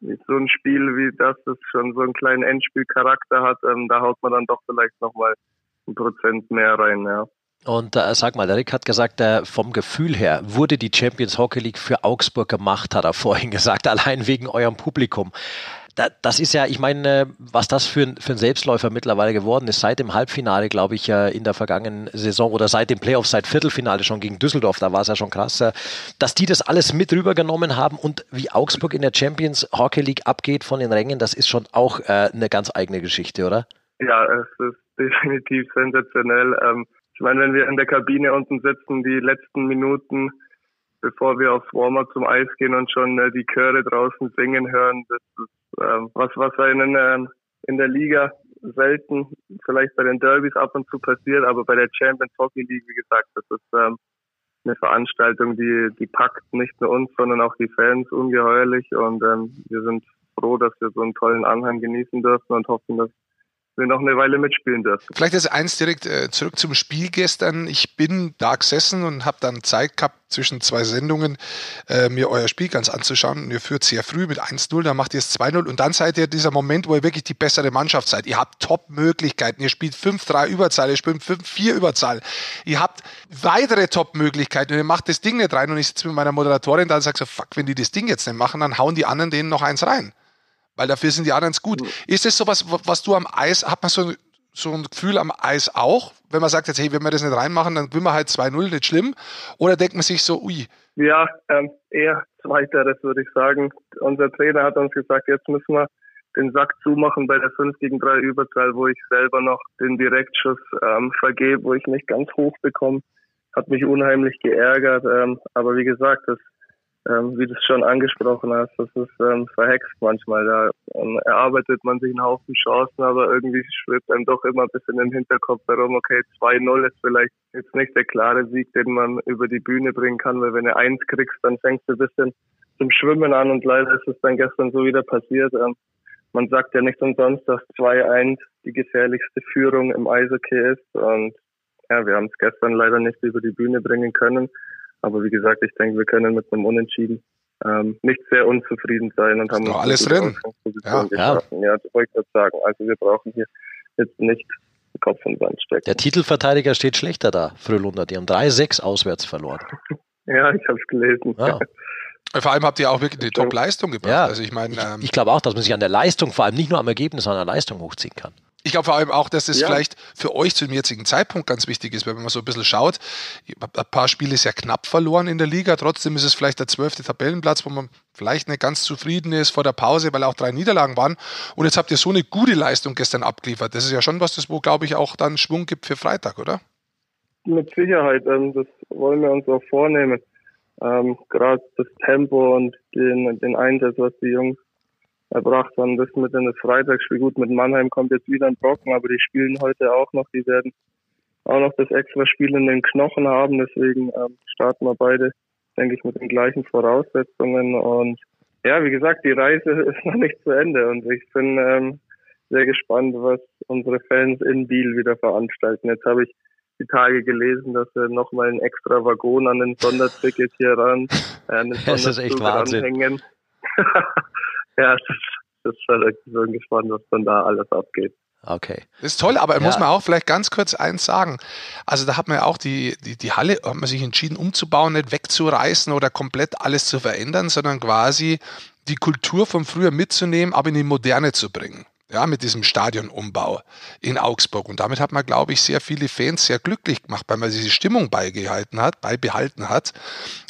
so ein Spiel wie das, das schon so einen kleinen Endspielcharakter hat, ähm, da haut man dann doch vielleicht nochmal ein Prozent mehr rein, ja. Und äh, sag mal, der Rick hat gesagt, äh, vom Gefühl her wurde die Champions Hockey League für Augsburg gemacht, hat er vorhin gesagt, allein wegen eurem Publikum. Da, das ist ja, ich meine, was das für ein, für ein Selbstläufer mittlerweile geworden ist, seit dem Halbfinale, glaube ich, äh, in der vergangenen Saison oder seit dem Playoff, seit Viertelfinale schon gegen Düsseldorf, da war es ja schon krass, äh, dass die das alles mit rübergenommen haben und wie Augsburg in der Champions Hockey League abgeht von den Rängen, das ist schon auch äh, eine ganz eigene Geschichte, oder? Ja, es ist definitiv sensationell. Ähm, ich meine, wenn wir in der Kabine unten sitzen, die letzten Minuten, bevor wir aufs Warm-up zum Eis gehen und schon äh, die Chöre draußen singen hören, das ist äh, was, was einen äh, in der Liga selten, vielleicht bei den Derbys ab und zu passiert, aber bei der Champions Hockey League, wie gesagt, das ist ähm, eine Veranstaltung, die, die packt nicht nur uns, sondern auch die Fans ungeheuerlich und ähm, wir sind froh, dass wir so einen tollen Anhang genießen dürfen und hoffen, dass wir noch eine Weile mitspielen dürfen. Vielleicht jetzt eins direkt äh, zurück zum Spiel gestern. Ich bin da gesessen und habe dann Zeit gehabt, zwischen zwei Sendungen äh, mir euer Spiel ganz anzuschauen. Und ihr führt sehr früh mit 1-0, dann macht ihr es 2-0 und dann seid ihr dieser Moment, wo ihr wirklich die bessere Mannschaft seid. Ihr habt Top-Möglichkeiten. Ihr spielt 5-3 Überzahl, ihr spielt 5-4 Überzahl. Ihr habt weitere Top-Möglichkeiten und ihr macht das Ding nicht rein. Und ich sitze mit meiner Moderatorin da und sage so, fuck, wenn die das Ding jetzt nicht machen, dann hauen die anderen denen noch eins rein weil dafür sind die anderen gut. Mhm. Ist es sowas, was du am Eis, hat man so, so ein Gefühl am Eis auch, wenn man sagt jetzt, hey, wenn wir das nicht reinmachen, dann will man halt 2-0, nicht schlimm? Oder denkt man sich so, ui? Ja, ähm, eher zweiteres würde ich sagen. Unser Trainer hat uns gesagt, jetzt müssen wir den Sack zumachen bei der 5 gegen 3 Überzahl, wo ich selber noch den Direktschuss ähm, vergebe, wo ich nicht ganz hoch bekomme. Hat mich unheimlich geärgert. Ähm, aber wie gesagt, das ähm, wie du es schon angesprochen hast, das ist ähm, verhext manchmal. Da ähm, erarbeitet man sich einen Haufen Chancen, aber irgendwie schwebt einem doch immer ein bisschen im Hinterkopf herum, okay, 2-0 ist vielleicht jetzt nicht der klare Sieg, den man über die Bühne bringen kann, weil wenn du eins kriegst, dann fängst du ein bisschen zum Schwimmen an und leider ist es dann gestern so wieder passiert. Ähm, man sagt ja nicht umsonst, dass 2-1 die gefährlichste Führung im Eishockey ist und ja, wir haben es gestern leider nicht über die Bühne bringen können. Aber wie gesagt, ich denke, wir können mit einem Unentschieden ähm, nicht sehr unzufrieden sein und haben uns alles drin. Ja, ja. ja, das wollte ich sagen. Also wir brauchen hier jetzt nicht den Kopf in den Sand stecken. Der Titelverteidiger steht schlechter da, Frölunder. Die haben 3-6 auswärts verloren. ja, ich habe es gelesen. Ja. Vor allem habt ihr auch wirklich eine Top-Leistung gebracht. Ja, also ich meine, ähm, ich, ich glaube auch, dass man sich an der Leistung, vor allem nicht nur am Ergebnis, sondern an der Leistung hochziehen kann. Ich glaube vor allem auch, dass das ja. vielleicht für euch zu dem jetzigen Zeitpunkt ganz wichtig ist, weil wenn man so ein bisschen schaut, ein paar Spiele sehr knapp verloren in der Liga, trotzdem ist es vielleicht der zwölfte Tabellenplatz, wo man vielleicht nicht ganz zufrieden ist vor der Pause, weil auch drei Niederlagen waren. Und jetzt habt ihr so eine gute Leistung gestern abgeliefert. Das ist ja schon was, das wo, glaube ich, auch dann Schwung gibt für Freitag, oder? Mit Sicherheit, ähm, das wollen wir uns auch vornehmen. Ähm, Gerade das Tempo und den, den Einsatz, was die Jungs erbracht haben. Das mit in das Freitagsspiel. Gut, mit Mannheim kommt jetzt wieder ein Brocken, aber die spielen heute auch noch. Die werden auch noch das extra Spiel in den Knochen haben. Deswegen ähm, starten wir beide, denke ich, mit den gleichen Voraussetzungen. Und ja, wie gesagt, die Reise ist noch nicht zu Ende. Und ich bin ähm, sehr gespannt, was unsere Fans in Biel wieder veranstalten. Jetzt habe ich die Tage gelesen, dass wir nochmal einen extra Waggon an den Sonderticket hier ran, äh, an den das ist echt Wahnsinn. ja, das, das ist. Ich bin gespannt, was dann da alles abgeht. Okay. Das ist toll, aber ja. muss man auch vielleicht ganz kurz eins sagen. Also da hat man ja auch die, die, die Halle, hat man sich entschieden umzubauen, nicht wegzureißen oder komplett alles zu verändern, sondern quasi die Kultur von früher mitzunehmen, aber in die Moderne zu bringen ja, mit diesem Stadionumbau in Augsburg. Und damit hat man, glaube ich, sehr viele Fans sehr glücklich gemacht, weil man diese Stimmung beigehalten hat, beibehalten hat.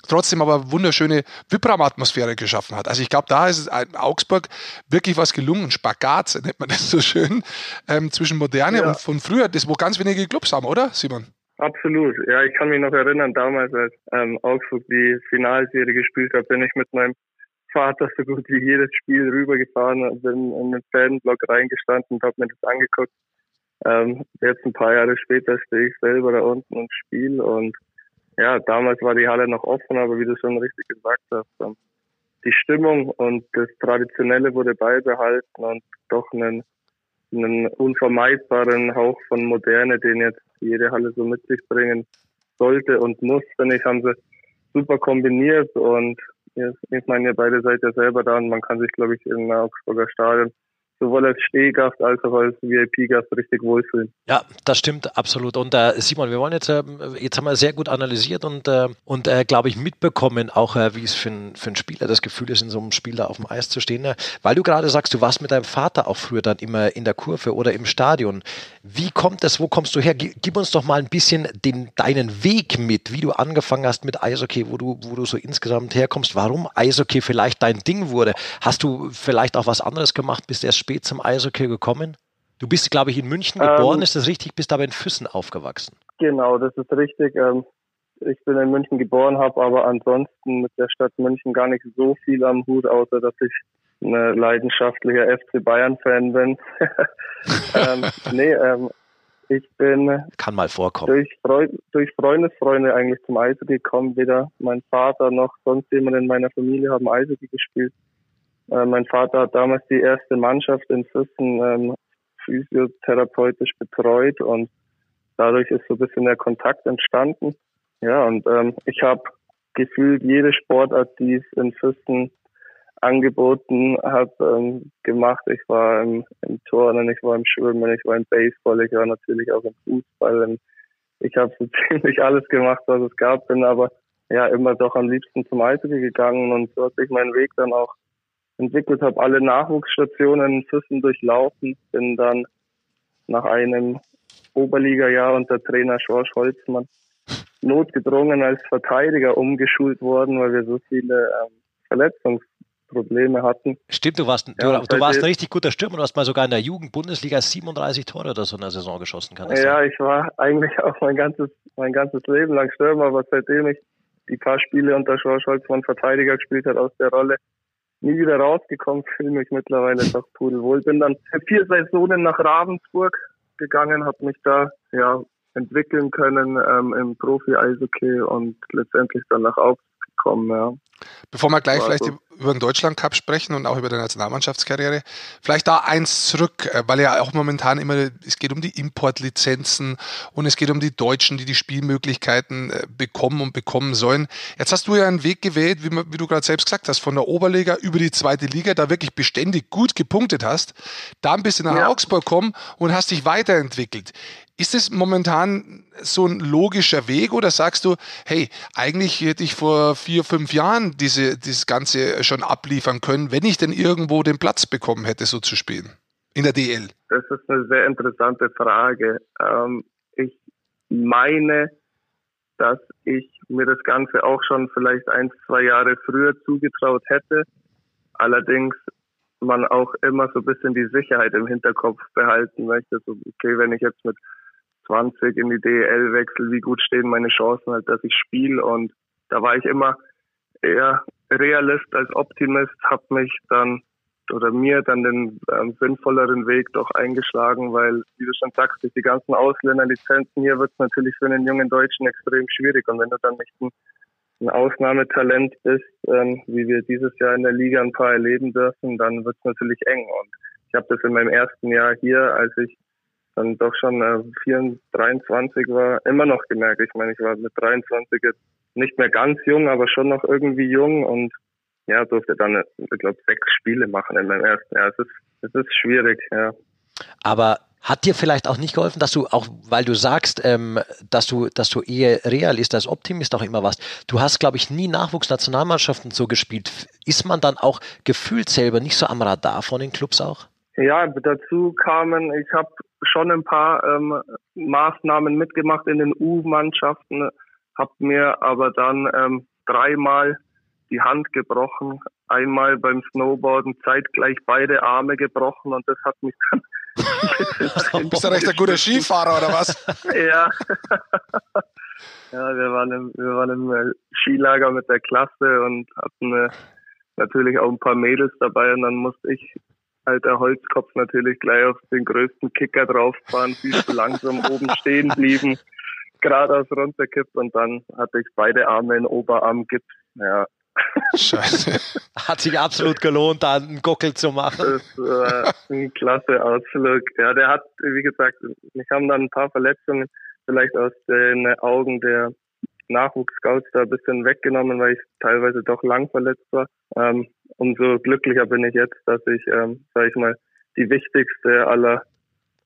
Trotzdem aber wunderschöne Vibram-Atmosphäre geschaffen hat. Also ich glaube, da ist es in Augsburg wirklich was gelungen. Spagat nennt man das so schön, ähm, zwischen Moderne ja. und von früher, das wo ganz wenige Clubs haben, oder Simon? Absolut. Ja, ich kann mich noch erinnern, damals, als ähm, Augsburg die Finalserie gespielt hat, bin ich mit meinem Vater so gut wie jedes Spiel rübergefahren, bin in den Fanblock reingestanden und habe mir das angeguckt. Ähm, jetzt ein paar Jahre später stehe ich selber da unten und spiele und ja, damals war die Halle noch offen, aber wie du schon richtig gesagt hast, ähm, die Stimmung und das Traditionelle wurde beibehalten und doch einen, einen unvermeidbaren Hauch von Moderne, den jetzt jede Halle so mit sich bringen sollte und muss, finde ich, haben sie super kombiniert und ich meine, ihr beide seid ja selber da und man kann sich, glaube ich, im Augsburger Stadion sowohl als Stehgast als auch als VIP-Gast richtig wohlfühlen. Ja, das stimmt absolut. Und äh, Simon, wir wollen jetzt, äh, jetzt haben wir sehr gut analysiert und, äh, und äh, glaube ich, mitbekommen, auch äh, wie es für, ein, für einen Spieler das Gefühl ist, in so einem Spiel da auf dem Eis zu stehen. Weil du gerade sagst, du warst mit deinem Vater auch früher dann immer in der Kurve oder im Stadion. Wie kommt das, wo kommst du her? Gib uns doch mal ein bisschen den, deinen Weg mit, wie du angefangen hast mit Eishockey, wo du, wo du so insgesamt herkommst, warum Eishockey vielleicht dein Ding wurde. Hast du vielleicht auch was anderes gemacht, bist erst spät zum Eishockey gekommen? Du bist, glaube ich, in München geboren, ähm, ist das richtig? Bist aber in Füssen aufgewachsen. Genau, das ist richtig. Ähm, ich bin in München geboren, habe aber ansonsten mit der Stadt München gar nicht so viel am Hut, außer dass ich ein leidenschaftlicher FC Bayern-Fan bin. ähm, nee, ähm, ich bin kann mal vorkommen durch, Freund, durch Freundesfreunde eigentlich zum Eishockey gekommen. Weder mein Vater noch sonst jemand in meiner Familie haben Eishockey gespielt. Äh, mein Vater hat damals die erste Mannschaft in Füssen ähm, physiotherapeutisch betreut und dadurch ist so ein bisschen der Kontakt entstanden. Ja, und ähm, ich habe gefühlt jede Sportart, die es in Füssen angeboten hat, ähm, gemacht. Ich war im, im Turnen, ich war im Schwimmen, ich war im Baseball, ich war natürlich auch im Fußball. Ich habe so ziemlich alles gemacht, was es gab, bin aber ja immer doch am liebsten zum Eishockey gegangen und so hat sich mein Weg dann auch entwickelt, habe alle Nachwuchsstationen in Füssen durchlaufen, bin dann nach einem Oberliga-Jahr unter Trainer Schorsch Holzmann notgedrungen als Verteidiger umgeschult worden, weil wir so viele ähm, Verletzungsprobleme hatten. Stimmt, du warst, ja, du, du warst ein richtig guter Stürmer, du hast mal sogar in der Jugend-Bundesliga 37 Tore oder so in der Saison geschossen, kann das Ja, sein? ich war eigentlich auch mein ganzes, mein ganzes Leben lang Stürmer, aber seitdem ich die paar Spiele unter George Holzmann Verteidiger gespielt hat aus der Rolle, nie wieder rausgekommen, fühle mich mittlerweile doch pudelwohl. Bin dann vier Saisonen nach Ravensburg gegangen, habe mich da ja entwickeln können ähm, im Profi-Eishockey und letztendlich dann nach Augsburg gekommen, ja. Bevor wir gleich vielleicht über den Deutschland Cup sprechen und auch über die Nationalmannschaftskarriere, vielleicht da eins zurück, äh, weil ja auch momentan immer, es geht um die Importlizenzen und es geht um die Deutschen, die die Spielmöglichkeiten äh, bekommen und bekommen sollen. Jetzt hast du ja einen Weg gewählt, wie, wie du gerade selbst gesagt hast, von der Oberliga über die zweite Liga, da wirklich beständig gut gepunktet hast, da ein bisschen nach ja. Augsburg kommen und hast dich weiterentwickelt. Ist es momentan so ein logischer Weg oder sagst du, hey, eigentlich hätte ich vor vier, fünf Jahren diese, dieses Ganze schon abliefern können, wenn ich denn irgendwo den Platz bekommen hätte, so zu spielen? In der DL? Das ist eine sehr interessante Frage. Ähm, ich meine, dass ich mir das Ganze auch schon vielleicht ein, zwei Jahre früher zugetraut hätte. Allerdings man auch immer so ein bisschen die Sicherheit im Hinterkopf behalten möchte. So, okay, wenn ich jetzt mit 20 in die DEL wechsel, wie gut stehen meine Chancen halt, dass ich spiele und da war ich immer eher Realist als Optimist, habe mich dann oder mir dann den ähm, sinnvolleren Weg doch eingeschlagen, weil, wie du schon sagst, durch die ganzen Ausländerlizenzen hier wird es natürlich für einen jungen Deutschen extrem schwierig. Und wenn du dann nicht ein, ein Ausnahmetalent bist, ähm, wie wir dieses Jahr in der Liga ein paar erleben dürfen, dann wird es natürlich eng. Und ich habe das in meinem ersten Jahr hier, als ich dann doch schon äh, 24, 23 war, immer noch gemerkt. Ich meine, ich war mit 23 jetzt nicht mehr ganz jung, aber schon noch irgendwie jung und ja, durfte dann, ich glaube, sechs Spiele machen in meinem ersten Jahr. Es ist, es ist schwierig, ja. Aber hat dir vielleicht auch nicht geholfen, dass du auch, weil du sagst, ähm, dass du, dass du eher Realist als Optimist auch immer warst. Du hast, glaube ich, nie Nachwuchsnationalmannschaften so gespielt. Ist man dann auch gefühlt selber nicht so am Radar von den Clubs auch? Ja, dazu kamen, ich habe schon ein paar ähm, Maßnahmen mitgemacht in den U-Mannschaften, habe mir aber dann ähm, dreimal die Hand gebrochen, einmal beim Snowboarden zeitgleich beide Arme gebrochen und das hat mich dann Bist du recht ein guter Skifahrer oder was? ja. ja, wir waren, im, wir waren im äh, Skilager mit der Klasse und hatten äh, natürlich auch ein paar Mädels dabei und dann musste ich alter Holzkopf natürlich gleich auf den größten Kicker drauffahren, viel zu langsam oben stehen blieben, geradeaus runterkippt und dann hatte ich beide Arme in Oberarmgips. Ja. Scheiße. Hat sich absolut gelohnt, da einen Gockel zu machen. Das war ein klasse Ausflug. Ja, der hat, wie gesagt, mich haben dann ein paar Verletzungen vielleicht aus den Augen der Nachwuchsscouts da ein bisschen weggenommen, weil ich teilweise doch lang verletzt war. Ähm, umso glücklicher bin ich jetzt, dass ich, ähm, sage ich mal, die wichtigste aller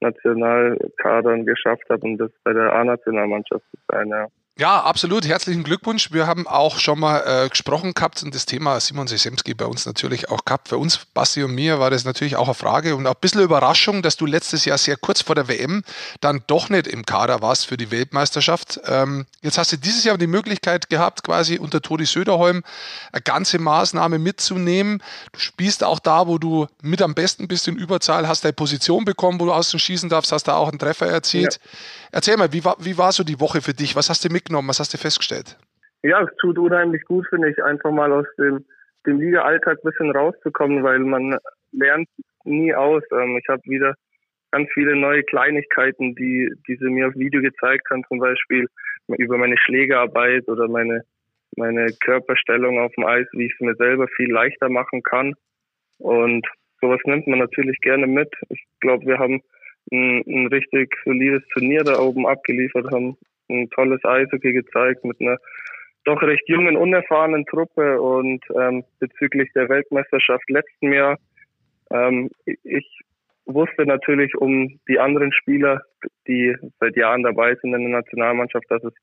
Nationalkadern geschafft habe und das bei der A-Nationalmannschaft zu sein. Ja. Ja, absolut. Herzlichen Glückwunsch. Wir haben auch schon mal äh, gesprochen gehabt und das Thema Simon Sesemski bei uns natürlich auch gehabt. Für uns, Basti und mir, war das natürlich auch eine Frage und auch ein bisschen Überraschung, dass du letztes Jahr sehr kurz vor der WM dann doch nicht im Kader warst für die Weltmeisterschaft. Ähm, jetzt hast du dieses Jahr die Möglichkeit gehabt, quasi unter Todi Söderholm eine ganze Maßnahme mitzunehmen. Du spielst auch da, wo du mit am besten bist in Überzahl, hast deine Position bekommen, wo du außen schießen darfst, hast da auch einen Treffer erzielt. Ja. Erzähl mal, wie war, wie war so die Woche für dich? Was hast du mitgenommen? Was hast du festgestellt? Ja, es tut unheimlich gut, finde ich, einfach mal aus dem, dem Liga-Alltag ein bisschen rauszukommen, weil man lernt nie aus. Ähm, ich habe wieder ganz viele neue Kleinigkeiten, die, die sie mir auf Video gezeigt haben, zum Beispiel über meine Schlägerarbeit oder meine, meine Körperstellung auf dem Eis, wie ich es mir selber viel leichter machen kann. Und sowas nimmt man natürlich gerne mit. Ich glaube, wir haben ein, ein richtig solides Turnier da oben abgeliefert, haben ein tolles Eishockey gezeigt mit einer doch recht jungen, unerfahrenen Truppe und ähm, bezüglich der Weltmeisterschaft letzten Jahr, ähm, ich wusste natürlich um die anderen Spieler, die seit Jahren dabei sind in der Nationalmannschaft, dass es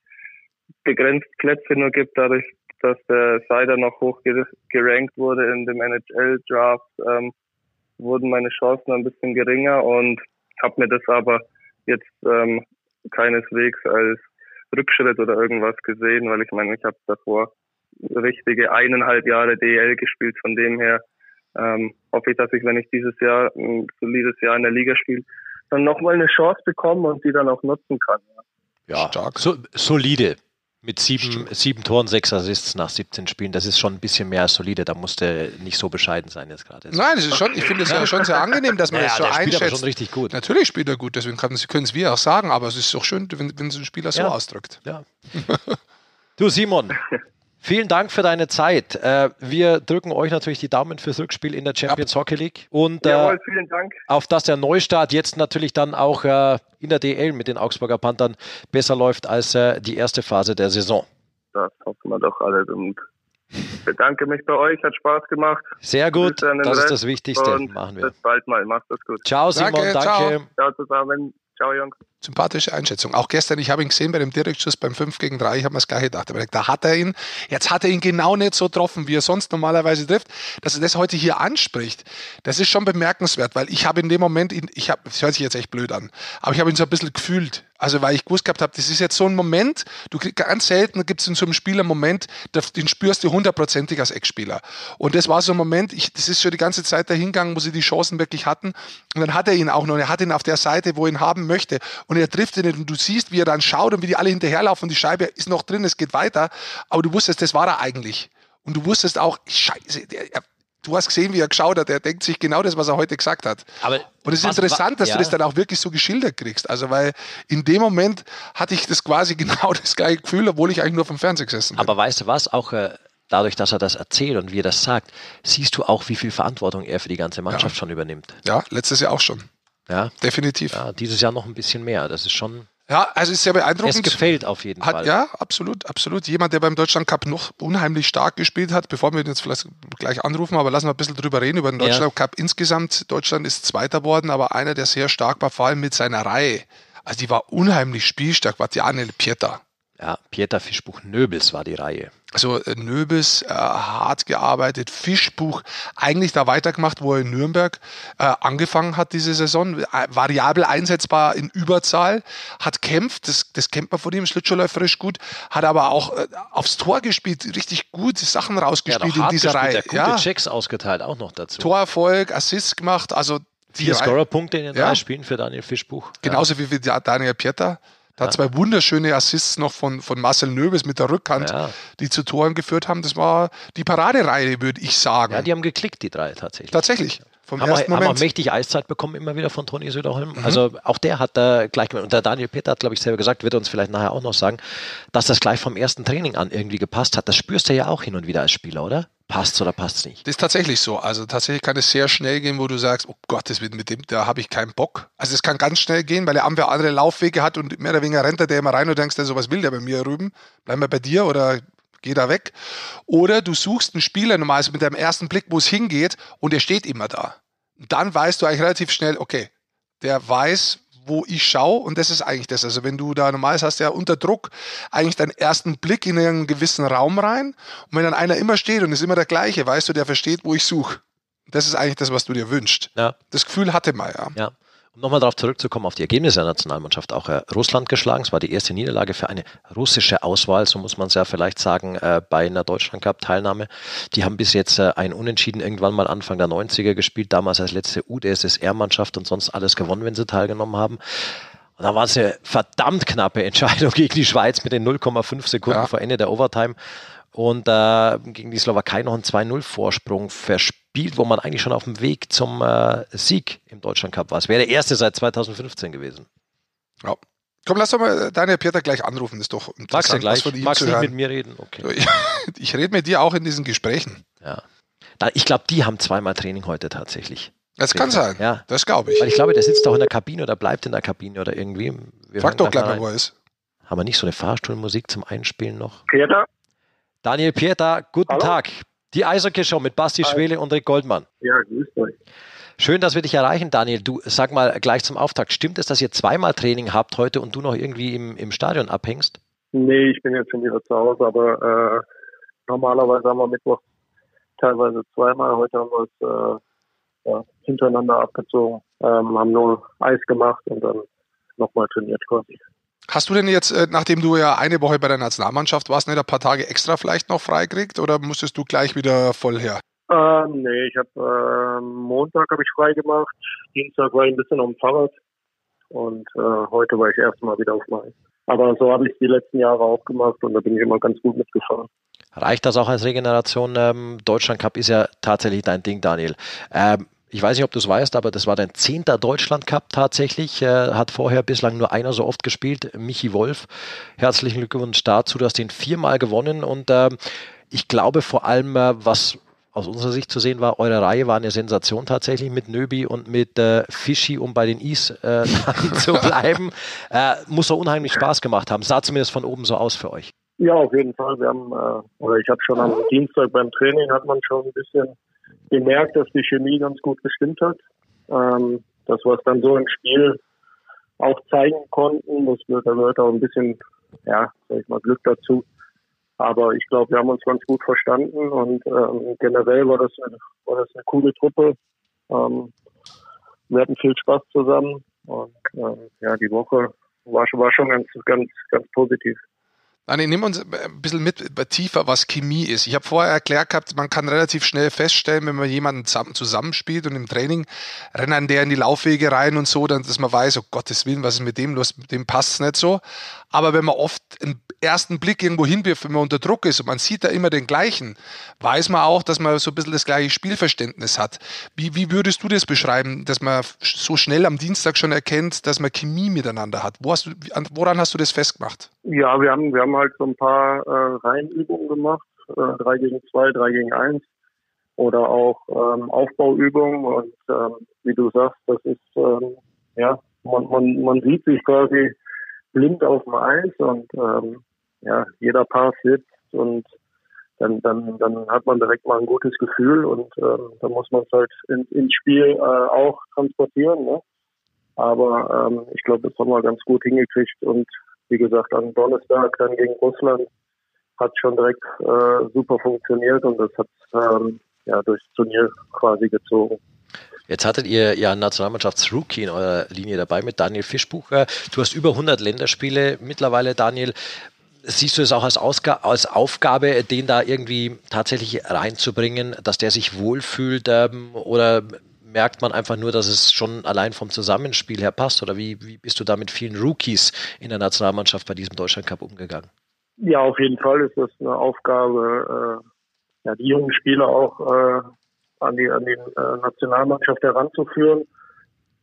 begrenzt Plätze nur gibt, dadurch, dass der Seider noch hoch gerankt wurde in dem NHL-Draft, ähm, wurden meine Chancen ein bisschen geringer und habe mir das aber jetzt ähm, keineswegs als Rückschritt oder irgendwas gesehen, weil ich meine, ich habe davor richtige eineinhalb Jahre DL gespielt. Von dem her ähm, hoffe ich, dass ich, wenn ich dieses Jahr ein solides Jahr in der Liga spiele, dann nochmal eine Chance bekomme und die dann auch nutzen kann. Ja, ja stark. So, solide. Mit sieben, sieben Toren, sechs Assists nach 17 Spielen, das ist schon ein bisschen mehr als solide. Da musste nicht so bescheiden sein jetzt gerade. Nein, das ist schon, ich finde es ja schon sehr angenehm, dass man Naja, das so der spielt aber einschätzt. schon richtig gut. Natürlich spielt er gut, deswegen kann, können es wir auch sagen, aber es ist doch schön, wenn, wenn so ein Spieler so Ja. ausdrückt. Ja. Du Simon, vielen Dank für deine Zeit. Äh, wir drücken euch natürlich die Daumen fürs Rückspiel in der Champions Hockey League und äh, Jawohl, vielen Dank. auf dass der Neustart jetzt natürlich dann auch äh, in der DL mit den Augsburger Panthern besser läuft als die erste Phase der Saison. Das hoffen wir doch alle. Und bedanke mich bei euch, hat Spaß gemacht. Sehr gut, das ist Rest das Wichtigste. Und Machen wir. bis bald mal. Macht das gut. Ciao Simon, Danke, danke. ciao. Ciao zusammen. Ciao, Jungs. Sympathische Einschätzung. Auch gestern, ich habe ihn gesehen bei dem Direktschuss beim 5 gegen 3, ich habe mir das gleiche gedacht. Aber da hat er ihn, jetzt hat er ihn genau nicht so getroffen, wie er sonst normalerweise trifft. Dass er das heute hier anspricht, das ist schon bemerkenswert, weil ich habe in dem Moment, ihn, ich habe, das hört sich jetzt echt blöd an, aber ich habe ihn so ein bisschen gefühlt. Also weil ich gewusst gehabt habe, das ist jetzt so ein Moment, du kriegst ganz selten gibt es in so einem Spiel einen Moment, den spürst du hundertprozentig als Ex-Spieler. Und das war so ein Moment, ich, das ist schon die ganze Zeit dahingegangen, wo sie die Chancen wirklich hatten. Und dann hat er ihn auch noch, er hat ihn auf der Seite, wo er ihn haben möchte. Und er trifft ihn nicht. Und du siehst, wie er dann schaut und wie die alle hinterherlaufen. Und die Scheibe ist noch drin, es geht weiter. Aber du wusstest, das war er eigentlich. Und du wusstest auch, Scheiße, der, er, du hast gesehen, wie er geschaut hat. Er denkt sich genau das, was er heute gesagt hat. Aber Und es ist was- interessant, dass ja. du das dann auch wirklich so geschildert kriegst. Also, weil in dem Moment hatte ich das quasi genau das gleiche Gefühl, obwohl ich eigentlich nur vom Fernseher gesessen bin. Aber weißt du was? Auch äh, dadurch, dass er das erzählt und wie er das sagt, siehst du auch, wie viel Verantwortung er für die ganze Mannschaft schon übernimmt. ja, letztes Jahr auch schon. Ja? Definitiv. Ja, ja, dieses Jahr noch ein bisschen mehr. Das ist schon. also ist sehr beeindruckend. Es gefällt auf jeden Hat, Fall. ja, absolut, absolut. Jemand, der beim Deutschland Cup noch unheimlich stark gespielt hat, bevor wir ihn jetzt vielleicht gleich anrufen, aber lassen wir ein bisschen drüber reden, über den Ja. Deutschland Cup insgesamt. Deutschland ist Zweiter worden, aber einer, der sehr stark war, vor allem mit seiner Reihe. Also die war unheimlich spielstark, war Daniel Pieter. Ja, Pieter Fischbuch Nöbels war die Reihe. Also äh, Nöbis, äh, hart gearbeitet, Fischbuch, eigentlich da weitergemacht, wo er in Nürnberg äh, angefangen hat diese Saison, äh, variabel einsetzbar in Überzahl, hat kämpft, das, das kennt man von ihm, schlittschuhläuferisch gut, hat aber auch äh, aufs Tor gespielt, richtig gut Sachen Er rausgespielt in dieser gespielt, Reihe. der gute Ja, Checks ausgeteilt auch noch dazu. Torerfolg, Assist gemacht, also Vier Scorerpunkte in den Ja. drei Spielen für Daniel Fischbuch. Genauso wie für Daniel Pieter. Da hat zwei wunderschöne Assists noch von, von Marcel Nöbes mit der Rückhand, Ja. die zu Toren geführt haben. Das war die Paradereihe, würde ich sagen. Ja, die haben geklickt, die drei tatsächlich. Tatsächlich. Vom haben, wir, ersten haben auch Moment. Mhm. mächtig Eiszeit bekommen, immer wieder von Toni Söderholm. Also auch der hat da gleich, und der Daniel Peter hat, glaube ich, selber gesagt, wird uns vielleicht nachher auch noch sagen, dass das gleich vom ersten Training an irgendwie gepasst hat. Das spürst du ja auch hin und wieder als Spieler, oder? Passt's oder passt's nicht? Das ist tatsächlich so. Also tatsächlich kann es sehr schnell gehen, wo du sagst, oh Gott, das wird mit dem, da habe ich keinen Bock. Also es kann ganz schnell gehen, weil er andere andere Laufwege hat und mehr oder weniger rennt er der immer rein und denkst, so was will der bei mir rüben? Bleib mal bei dir oder geh da weg. Oder du suchst einen Spieler normalerweise mit deinem ersten Blick, wo es hingeht und er steht immer da. Und dann weißt du eigentlich relativ schnell, okay, der weiß, wo ich schaue und das ist eigentlich das. Also wenn du da normalerweise hast ja unter Druck eigentlich deinen ersten Blick in einen gewissen Raum rein und wenn dann einer immer steht und ist immer der gleiche, weißt du, der versteht, wo ich suche. Das ist eigentlich das, was du dir wünschst. Ja. Das Gefühl hatte man ja. Ja. Um nochmal darauf zurückzukommen, auf die Ergebnisse der Nationalmannschaft, auch äh, Russland geschlagen. Es war die erste Niederlage für eine russische Auswahl, so muss man es ja vielleicht sagen, äh, bei einer Deutschland-Cup-Teilnahme. Die haben bis jetzt äh, ein Unentschieden irgendwann mal Anfang der 90er gespielt, damals als letzte UdSSR-Mannschaft und sonst alles gewonnen, wenn sie teilgenommen haben. Und da war es eine verdammt knappe Entscheidung gegen die Schweiz mit den 0,5 Sekunden Ja. vor Ende der Overtime. Und äh, gegen die Slowakei noch einen 2-0-Vorsprung verspielt, wo man eigentlich schon auf dem Weg zum äh, Sieg im Deutschland Cup war. Es wäre der erste seit 2015 gewesen. ja. Komm, lass doch mal Daniel Peter gleich anrufen. Das ist doch Magst du interessant, was gleich? von ihm Magst zu du nicht mit hören. mir reden? Okay. Ich, ich rede mit dir auch in diesen Gesprächen. Ja. Ich glaube, die haben zweimal Training heute tatsächlich. Das kann sein. Ja. Das glaube ich. Weil ich glaube, der sitzt doch in der Kabine oder bleibt in der Kabine oder irgendwie. Wir Frag hören doch gleich mal wo er ist. Haben wir nicht so eine Fahrstuhlmusik zum Einspielen noch? Peter? Daniel Pieter, guten Hallo? Tag. Die Eishockey-Show mit Basti Hi. Schwele und Rick Goldmann. Ja, grüßt euch. Schön, dass wir dich erreichen, Daniel. Du sag mal gleich zum Auftakt. Stimmt es, dass ihr zweimal Training habt heute und du noch irgendwie im, im Stadion abhängst? Nee, ich bin jetzt schon wieder zu Hause, aber äh, normalerweise haben wir Mittwoch teilweise zweimal. Heute haben wir es äh, ja, hintereinander abgezogen, ähm, haben nur Eis gemacht und dann nochmal trainiert quasi. Hast du denn jetzt, äh, nachdem du ja eine Woche bei der Nationalmannschaft warst, nicht ein paar Tage extra vielleicht noch freigekriegt oder musstest du gleich wieder voll her? Ähm, nee, ich habe ähm, Montag habe ich frei gemacht, Dienstag war ich ein bisschen auf dem Fahrrad und äh, heute war ich erstmal wieder auf dem Eis. Aber so habe ich die letzten Jahre auch gemacht und da bin ich immer ganz gut mitgefahren. Reicht das auch als Regeneration? Ähm, Deutschland Cup ist ja tatsächlich dein Ding, Daniel. Ähm, ich weiß nicht, ob du es weißt, aber das war dein zehnter Deutschland Cup tatsächlich. Äh, hat vorher bislang nur einer so oft gespielt, Michi Wolf. Herzlichen Glückwunsch dazu, du hast den viermal gewonnen und äh, ich glaube vor allem, äh, was aus unserer Sicht zu sehen war, eure Reihe war eine Sensation tatsächlich mit Nöbi und mit äh, Fischi, um bei den Is äh, zu bleiben. Äh, muss so unheimlich Spaß gemacht haben. Sah zumindest von oben so aus für euch. Ja, auf jeden Fall. Wir haben, äh, oder ich habe schon am Dienstag beim Training hat man schon ein bisschen gemerkt, dass die Chemie ganz gut gestimmt hat. Ähm, dass wir es dann so im Spiel auch zeigen konnten. Das gehört, da gehört auch ein bisschen, ja, sag ich mal, Glück dazu. Aber ich glaube, wir haben uns ganz gut verstanden und ähm, generell war das, eine, war das eine coole Truppe. Ähm, wir hatten viel Spaß zusammen und ähm, ja, die Woche war, war schon ganz, ganz, ganz positiv. Nein, nimm uns ein bisschen mit tiefer, was Chemie ist. Ich habe vorher erklärt gehabt, man kann relativ schnell feststellen, wenn man jemanden zusammenspielt und im Training rennen der in die Laufwege rein und so, dann, dass man weiß, oh Gottes Willen, was ist mit dem los, mit dem passt es nicht so. Aber wenn man oft einen ersten Blick irgendwo hinwirft, wenn man unter Druck ist und man sieht da immer den gleichen, weiß man auch, dass man so ein bisschen das gleiche Spielverständnis hat. Wie, wie würdest du das beschreiben, dass man so schnell am Dienstag schon erkennt, dass man Chemie miteinander hat? Wo hast du, woran hast du das festgemacht? Ja, wir haben, wir haben halt so ein paar äh, Reihenübungen gemacht, äh, drei gegen zwei, drei gegen eins oder auch ähm, Aufbauübungen und ähm, wie du sagst, das ist ähm, ja man, man, man sieht sich quasi blind auf dem Eis und ähm, ja jeder Paar sitzt und dann, dann, dann hat man direkt mal ein gutes Gefühl und ähm, dann muss man es halt in, ins Spiel äh, auch transportieren. Ne? Aber ähm, ich glaube, das haben wir ganz gut hingekriegt und wie gesagt, am Donnerstag dann gegen Russland hat schon direkt äh, super funktioniert und das hat ähm, ja durchs Turnier quasi gezogen. Jetzt hattet ihr ja einen Nationalmannschaftsrookie in eurer Linie dabei mit Daniel Fischbucher. Du hast über 100 Länderspiele mittlerweile, Daniel. Siehst du es auch als, Ausga als Aufgabe, den da irgendwie tatsächlich reinzubringen, dass der sich wohlfühlt ähm, oder merkt man einfach nur, dass es schon allein vom Zusammenspiel her passt? Oder wie, wie bist du da mit vielen Rookies in der Nationalmannschaft bei diesem Deutschland Cup umgegangen? Ja, auf jeden Fall ist das eine Aufgabe, äh, ja, die jungen Spieler auch äh, an die, an die äh, Nationalmannschaft heranzuführen.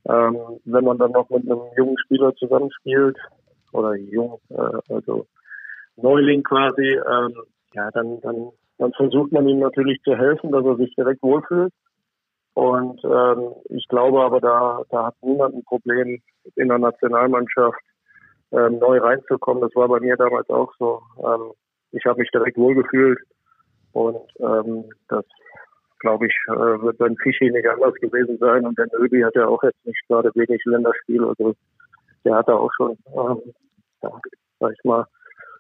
Ähm, wenn man dann noch mit einem jungen Spieler zusammenspielt oder jung, äh, also Neuling quasi, ähm, ja, dann, dann, dann versucht man ihm natürlich zu helfen, dass er sich direkt wohlfühlt. Und ähm, ich glaube aber, da, da hat niemand ein Problem in der Nationalmannschaft ähm, neu reinzukommen. Das war bei mir damals auch so. Ähm, ich habe mich direkt wohlgefühlt und ähm, das glaube ich, äh, wird beim Fischi nicht anders gewesen sein. Und der Nöbi hat ja auch jetzt nicht gerade wenig Länderspiel. Also der hat da auch schon, ähm, ja, sag ich mal,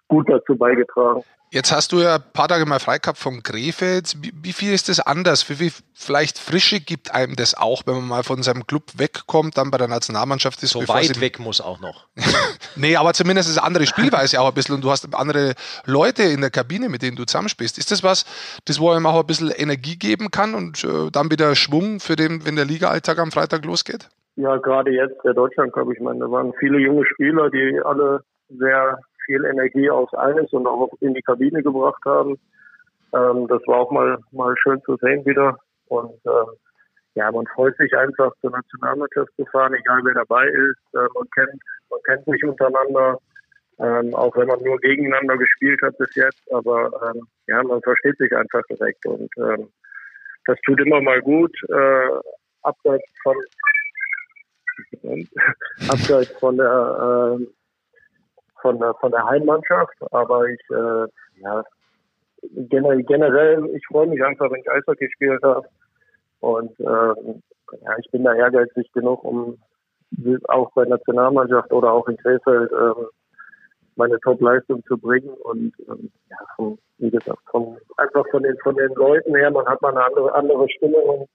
gut dazu beigetragen. Jetzt hast du ja ein paar Tage mal frei gehabt vom Krefeld. Wie, wie, viel ist das anders? Wie viel vielleicht Frische gibt einem das auch, wenn man mal von seinem Club wegkommt, dann bei der Nationalmannschaft ist? So weit weg muss auch noch. nee, aber zumindest ist eine andere Spielweise auch ein bisschen und du hast andere Leute in der Kabine, mit denen du zusammenspielst. Ist das was, das wo einem auch ein bisschen Energie geben kann und äh, dann wieder Schwung für den, wenn der Liga-Alltag am Freitag losgeht? Ja, gerade jetzt der Deutschland Cup. Ich meine, da waren viele junge Spieler, die alle sehr viel Energie aus Eis und auch in die Kabine gebracht haben. Ähm, das war auch mal, mal schön zu sehen wieder. Und ähm, ja, man freut sich einfach zur Nationalmannschaft zu fahren, egal wer dabei ist. Äh, man kennt, man kennt sich untereinander, ähm, auch wenn man nur gegeneinander gespielt hat bis jetzt. Aber ähm, ja, man versteht sich einfach direkt und ähm, das tut immer mal gut. Äh, abseits von abseits von der äh, von der, von der Heimmannschaft, aber ich, äh, ja, generell, generell, ich freue mich einfach, wenn ich Eishockey spielen darf. Und äh, ja, ich bin da ehrgeizig genug, um auch bei Nationalmannschaft oder auch in Krefeld äh, meine Top-Leistung zu bringen. Und ähm, ja, von, wie gesagt, von, einfach von den, von den Leuten her, man hat mal eine andere, andere Stimmung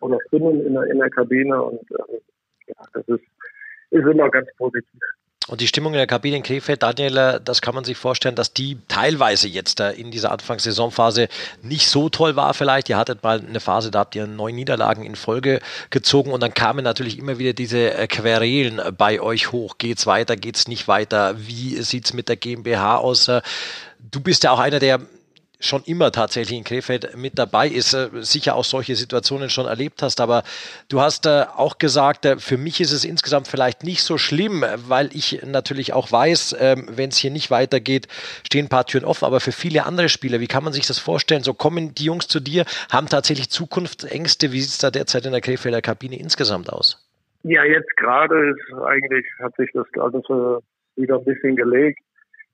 oder Stimmung in der, in der Kabine und ähm, ja, das ist, ist immer ganz positiv. Und die Stimmung in der Kabine in Krefeld, Daniel, äh, das kann man sich vorstellen, dass die teilweise jetzt äh, in dieser Anfangssaisonphase nicht so toll war vielleicht. Ihr hattet mal eine Phase, da habt ihr neun Niederlagen in Folge gezogen und dann kamen natürlich immer wieder diese äh, Querelen bei euch hoch. Geht's weiter, geht's nicht weiter? Wie sieht's mit der GmbH aus? Du bist ja auch einer, der schon immer tatsächlich in Krefeld mit dabei ist, äh, sicher auch solche Situationen schon erlebt hast. Aber du hast äh, auch gesagt, äh, für mich ist es insgesamt vielleicht nicht so schlimm, weil ich natürlich auch weiß, ähm, wenn es hier nicht weitergeht, stehen ein paar Türen offen. Aber für viele andere Spieler, wie kann man sich das vorstellen? So kommen die Jungs zu dir, haben tatsächlich Zukunftsängste. Wie sieht es da derzeit in der Krefelder Kabine insgesamt aus? Ja, jetzt gerade ist eigentlich, hat sich das alles wieder ein bisschen gelegt.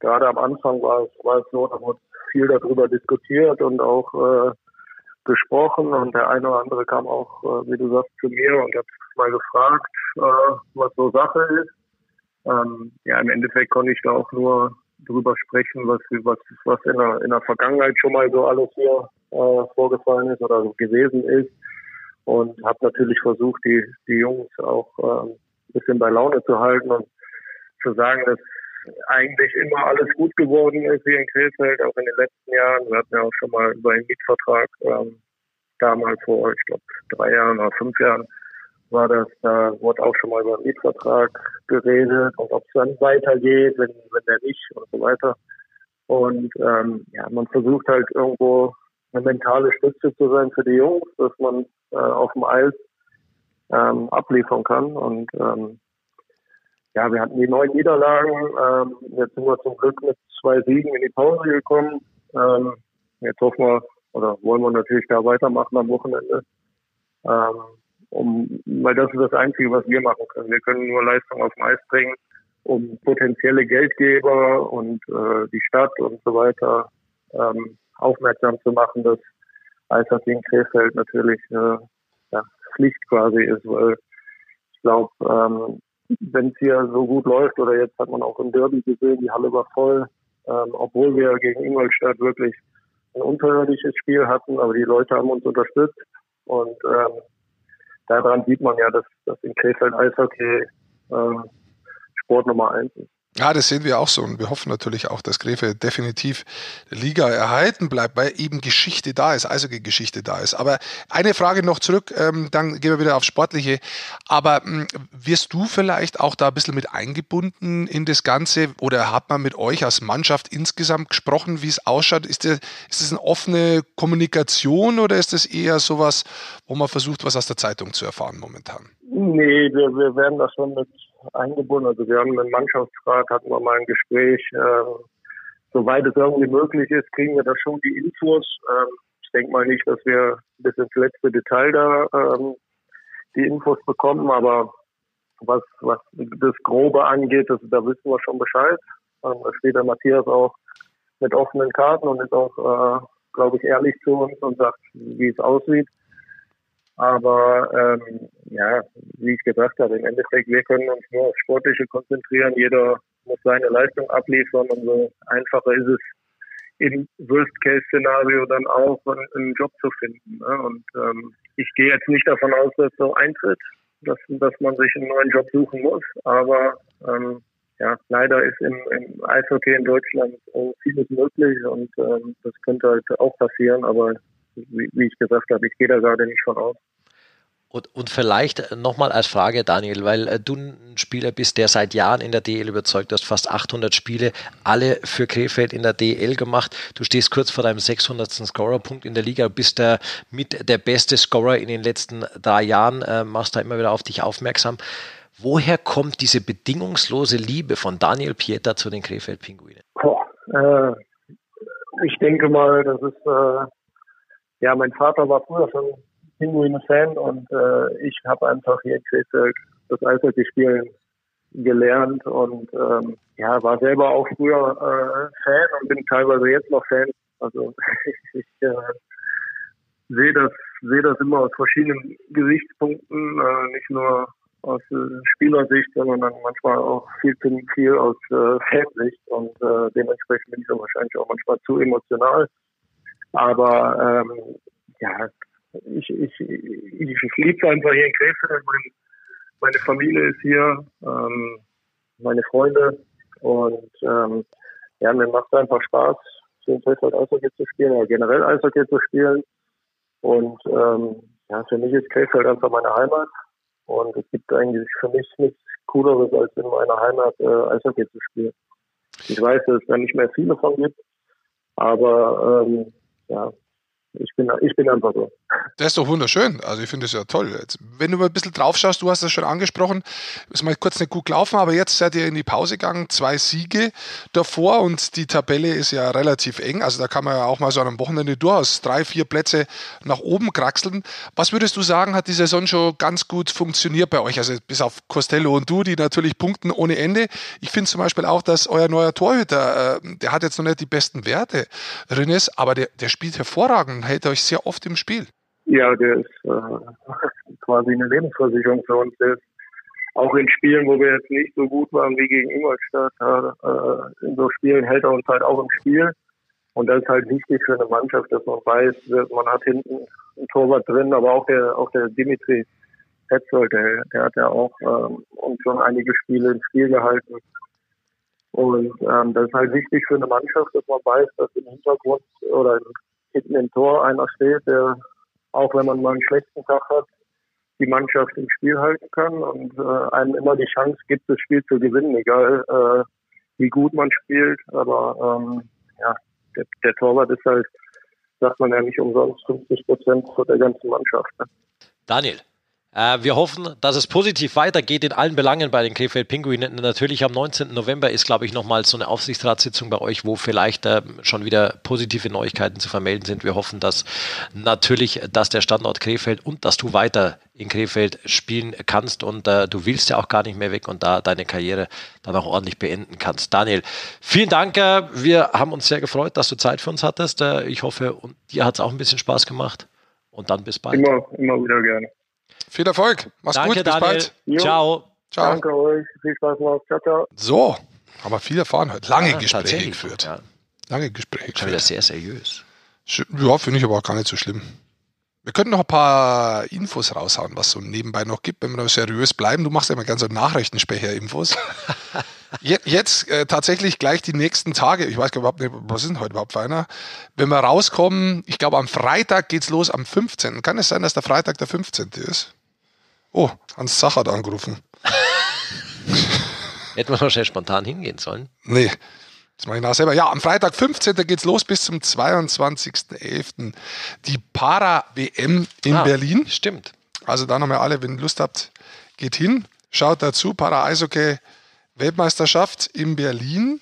Gerade am Anfang war es, war es so, da wurde viel darüber diskutiert und auch äh, gesprochen und der eine oder andere kam auch, äh, wie du sagst, zu mir und hat mal gefragt, äh, was so Sache ist. Ähm, ja, im Endeffekt konnte ich da auch nur drüber sprechen, was, was, was in der, in der Vergangenheit schon mal so alles hier äh, vorgefallen ist oder gewesen ist. Und habe natürlich versucht, die, die Jungs auch äh, ein bisschen bei Laune zu halten und zu sagen, dass eigentlich immer alles gut geworden ist hier in Krefeld, auch in den letzten Jahren. Wir hatten ja auch schon mal über einen Mietvertrag ähm, damals vor, ich glaube, drei Jahren oder fünf Jahren war das, da wurde auch schon mal über einen Mietvertrag geredet und ob es dann weitergeht, wenn, wenn der nicht und so weiter. Und ähm, ja, man versucht halt irgendwo eine mentale Stütze zu sein für die Jungs, dass man äh, auf dem Eis ähm, abliefern kann. Und ähm, ja, wir hatten die neun Niederlagen. Ähm, jetzt sind wir zum Glück mit zwei Siegen in die Pause gekommen. Ähm, jetzt hoffen wir oder wollen wir natürlich da weitermachen am Wochenende. Ähm, um, weil das ist das Einzige, was wir machen können. Wir können nur Leistung auf Eis bringen, um potenzielle Geldgeber und äh, die Stadt und so weiter ähm, aufmerksam zu machen, dass Eishockey in Krefeld natürlich äh, ja, Pflicht quasi ist, weil ich glaube, ähm, wenn es hier so gut läuft, oder jetzt hat man auch im Derby gesehen, die Halle war voll, ähm, obwohl wir gegen Ingolstadt wirklich ein unterirdisches Spiel hatten, aber die Leute haben uns unterstützt und ähm, daran sieht man ja, dass, dass in Krefeld Eishockey äh, Sport Nummer eins ist. Ja, das sehen wir auch so und wir hoffen natürlich auch, dass Gräfe definitiv Liga erhalten bleibt, weil eben Geschichte da ist, also Geschichte da ist. Aber eine Frage noch zurück, ähm, dann gehen wir wieder aufs Sportliche. Aber ähm, wirst du vielleicht auch da ein bisschen mit eingebunden in das Ganze oder hat man mit euch als Mannschaft insgesamt gesprochen, wie es ausschaut? Ist das, ist das eine offene Kommunikation oder ist das eher sowas, wo man versucht, was aus der Zeitung zu erfahren momentan? Nee, wir, wir werden da schon mit eingebunden. Also wir haben einen Mannschaftsrat, hatten wir mal ein Gespräch. Äh, soweit es irgendwie möglich ist, kriegen wir da schon die Infos. Ähm, ich denke mal nicht, dass wir bis ins letzte Detail da ähm, die Infos bekommen, aber was, was das Grobe angeht, das, da wissen wir schon Bescheid. Ähm, da steht der Matthias auch mit offenen Karten und ist auch, äh, glaube ich, ehrlich zu uns und sagt, wie es aussieht. Aber ähm, ja, wie ich gesagt habe, im Endeffekt, wir können uns nur auf Sportliche konzentrieren. Jeder muss seine Leistung abliefern und so einfacher ist es im Worst-Case-Szenario dann auch, einen Job zu finden. Ne? Und ähm, ich gehe jetzt nicht davon aus, dass so eintritt, dass, dass man sich einen neuen Job suchen muss. Aber ähm, ja, leider ist im, im Eishockey in Deutschland vieles möglich und ähm, das könnte halt auch passieren. Aber wie, wie ich gesagt habe, ich gehe da gerade nicht von aus. Und, und vielleicht nochmal als Frage, Daniel, weil äh, du ein Spieler bist, der seit Jahren in der DL überzeugt, hast fast 800 Spiele, alle für Krefeld in der DL gemacht. Du stehst kurz vor deinem 600. Scorerpunkt in der Liga, bist der, mit der beste Scorer in den letzten drei Jahren, äh, machst da immer wieder auf dich aufmerksam. Woher kommt diese bedingungslose Liebe von Daniel Pieter zu den Krefeld-Pinguinen? Äh, ich denke mal, das ist, äh, ja, mein Vater war früher schon Pinguine-Fan und äh, ich habe einfach hier in Krefeld das Eishockey-Spielen gelernt und ähm, ja, war selber auch früher äh, Fan und bin teilweise jetzt noch Fan. Also ich äh, sehe das, sehe das immer aus verschiedenen Gesichtspunkten, äh, nicht nur aus äh, Spielersicht, sondern dann manchmal auch viel zu viel aus äh, Fansicht und äh, dementsprechend bin ich dann wahrscheinlich auch manchmal zu emotional. Aber ähm, ja, ich, ich, ich, ich liebe einfach hier in Krefeld. Mein, meine Familie ist hier. Ähm, meine Freunde und ähm, ja, mir macht es einfach Spaß, für den Krefeld Eishockey zu spielen oder generell Eishockey zu spielen. Und ähm, ja, für mich ist Krefeld einfach meine Heimat und es gibt eigentlich für mich nichts Cooleres, als in meiner Heimat äh, Eishockey zu spielen. Ich weiß, dass es da nicht mehr viele von gibt, aber ähm, ja, ich bin, ich bin einfach so. Das ist doch wunderschön. Also ich finde es ja toll. Jetzt, wenn du mal ein bisschen drauf schaust, du hast das schon angesprochen, ist mal kurz nicht gut gelaufen, aber jetzt seid ihr in die Pause gegangen, zwei Siege davor und die Tabelle ist ja relativ eng. Also da kann man ja auch mal so an einem Wochenende durchaus drei, vier Plätze nach oben kraxeln. Was würdest du sagen, hat die Saison schon ganz gut funktioniert bei euch? Also bis auf Costello und du, die natürlich punkten ohne Ende. Ich finde zum Beispiel auch, dass euer neuer Torhüter, äh, der hat jetzt noch nicht die besten Werte, Renes, aber der, der spielt hervorragend hält euch sehr oft im Spiel. Ja, der ist äh, quasi eine Lebensversicherung für uns. Der ist auch in Spielen, wo wir jetzt nicht so gut waren wie gegen Ingolstadt, äh, in so Spielen hält er uns halt auch im Spiel. Und das ist halt wichtig für eine Mannschaft, dass man weiß, man hat hinten ein Torwart drin, aber auch der, auch der Dimitri Petzold, der, der hat ja auch ähm, uns schon einige Spiele im Spiel gehalten. Und ähm, das ist halt wichtig für eine Mannschaft, dass man weiß, dass im Hintergrund oder hinten im Tor einer steht, der, auch wenn man mal einen schlechten Tag hat, die Mannschaft im Spiel halten kann und äh, einem immer die Chance gibt, das Spiel zu gewinnen, egal äh, wie gut man spielt. Aber ähm, ja, der, der Torwart ist halt, sagt man ja nicht umsonst, 50 Prozent der ganzen Mannschaft. Ne? Daniel, wir hoffen, dass es positiv weitergeht in allen Belangen bei den Krefeld Pinguinen. Natürlich am 19. November ist, glaube ich, nochmal so eine Aufsichtsratssitzung bei euch, wo vielleicht äh, schon wieder positive Neuigkeiten zu vermelden sind. Wir hoffen, dass natürlich, dass der Standort Krefeld und dass du weiter in Krefeld spielen kannst und äh, du willst ja auch gar nicht mehr weg und da deine Karriere dann auch ordentlich beenden kannst. Daniel, vielen Dank. Äh, wir haben uns sehr gefreut, dass du Zeit für uns hattest. Äh, ich hoffe, und dir hat es auch ein bisschen Spaß gemacht. Und dann bis bald. Immer, immer wieder gerne. Viel Erfolg. Mach's Danke, gut. Bis Daniel. bald. Jo. Ciao. Ciao. Danke euch. Viel Spaß noch. Ciao, ciao. So, haben wir viel erfahren heute. Lange Ja, Gespräche geführt. Ja, Lange Gespräche schon wieder geführt. sehr seriös. Ja, finde ich aber auch gar nicht so schlimm. Wir könnten noch ein paar Infos raushauen, was so nebenbei noch gibt, wenn wir noch seriös bleiben. Du machst ja immer ganz so Nachrichtensprecher-Infos. Je- Jetzt äh, tatsächlich gleich die nächsten Tage, ich weiß gar überhaupt nicht, was ist denn heute überhaupt für einer? Wenn wir rauskommen, ich glaube am Freitag geht's los, am 15. Kann es sein, dass der Freitag der 15. ist? Oh, Hans Zach hat angerufen. Hätten wir schnell spontan hingehen sollen. Nee, das mache ich nach selber. Ja, am Freitag 15. geht's los bis zum 22.11. Die Para-WM in Ah, Berlin. Stimmt. Also da nochmal alle, wenn ihr Lust habt, geht hin. Schaut dazu, Para-Eishockey-Weltmeisterschaft in Berlin.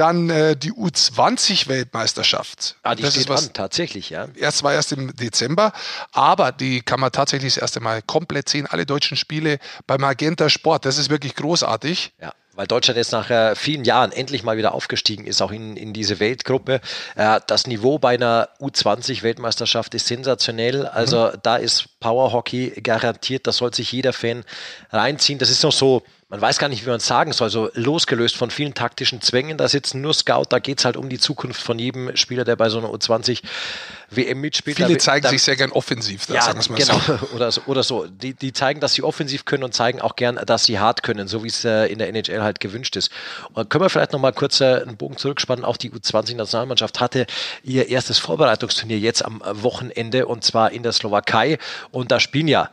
Dann äh, die U20-Weltmeisterschaft. Ah, die das steht ist was, an, tatsächlich, ja. erst war erst im Dezember, aber die kann man tatsächlich das erste Mal komplett sehen. Alle deutschen Spiele bei Magenta Sport. Das ist wirklich großartig. Ja, weil Deutschland jetzt nach äh, vielen Jahren endlich mal wieder aufgestiegen ist, auch in, in diese Weltgruppe. Äh, das Niveau bei einer U20-Weltmeisterschaft ist sensationell. Also da ist Power Hockey garantiert, das soll sich jeder Fan reinziehen. Das ist noch so, man weiß gar nicht, wie man es sagen soll, so losgelöst von vielen taktischen Zwängen. Da sitzen nur Scout, da geht es halt um die Zukunft von jedem Spieler, der bei so einer U20 WM mitspielt. Viele Da- zeigen da- sich sehr gern offensiv, da, ja, sagen wir's mal genau. so. Oder so. Oder so. Die, die zeigen, dass sie offensiv können und zeigen auch gern, dass sie hart können, so wie es äh, in der NHL halt gewünscht ist. Und können wir vielleicht nochmal kurz äh, einen Bogen zurückspannen. Auch die U20-Nationalmannschaft hatte ihr erstes Vorbereitungsturnier jetzt am Wochenende und zwar in der Slowakei. Und da spielen ja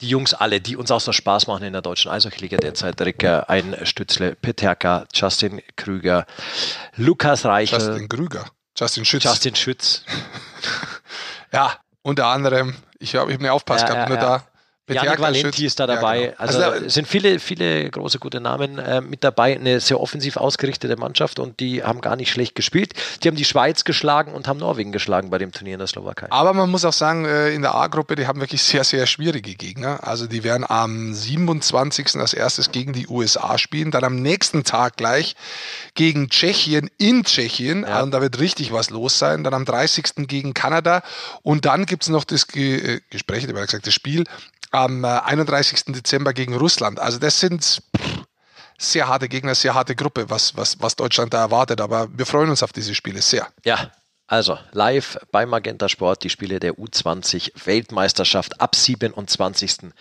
die Jungs alle, die uns auch so Spaß machen in der deutschen Eishockey-Liga derzeit. Ricker, ein Stützle, Peterka, Justin Krüger, Lukas Reichel, Justin Krüger. Justin Schütz. Justin Schütz, Ja, unter anderem, ich habe ich hab nicht aufpasst Ja, gehabt, ja, nur ja. da. Janik Valenti ist da Ja, dabei. genau. Also, da- es sind viele, viele große gute Namen äh, mit dabei. Eine sehr offensiv ausgerichtete Mannschaft und die haben gar nicht schlecht gespielt. Die haben die Schweiz geschlagen und haben Norwegen geschlagen bei dem Turnier in der Slowakei. Aber man muss auch sagen, äh, in der A-Gruppe, die haben wirklich sehr, sehr schwierige Gegner. Also die werden am 27. als erstes gegen die USA spielen, dann am nächsten Tag gleich gegen Tschechien in Tschechien. Ja. Und da wird richtig was los sein. Dann am 30. gegen Kanada. Und dann gibt es noch das Ge äh, Gespräch, ich habe gesagt, das Spiel am äh, 31. Dezember gegen Russland. Also das sind sehr harte Gegner, sehr harte Gruppe, was, was, was Deutschland da erwartet. Aber wir freuen uns auf diese Spiele sehr. Ja, also live bei Magenta Sport die Spiele der U20 Weltmeisterschaft ab 27.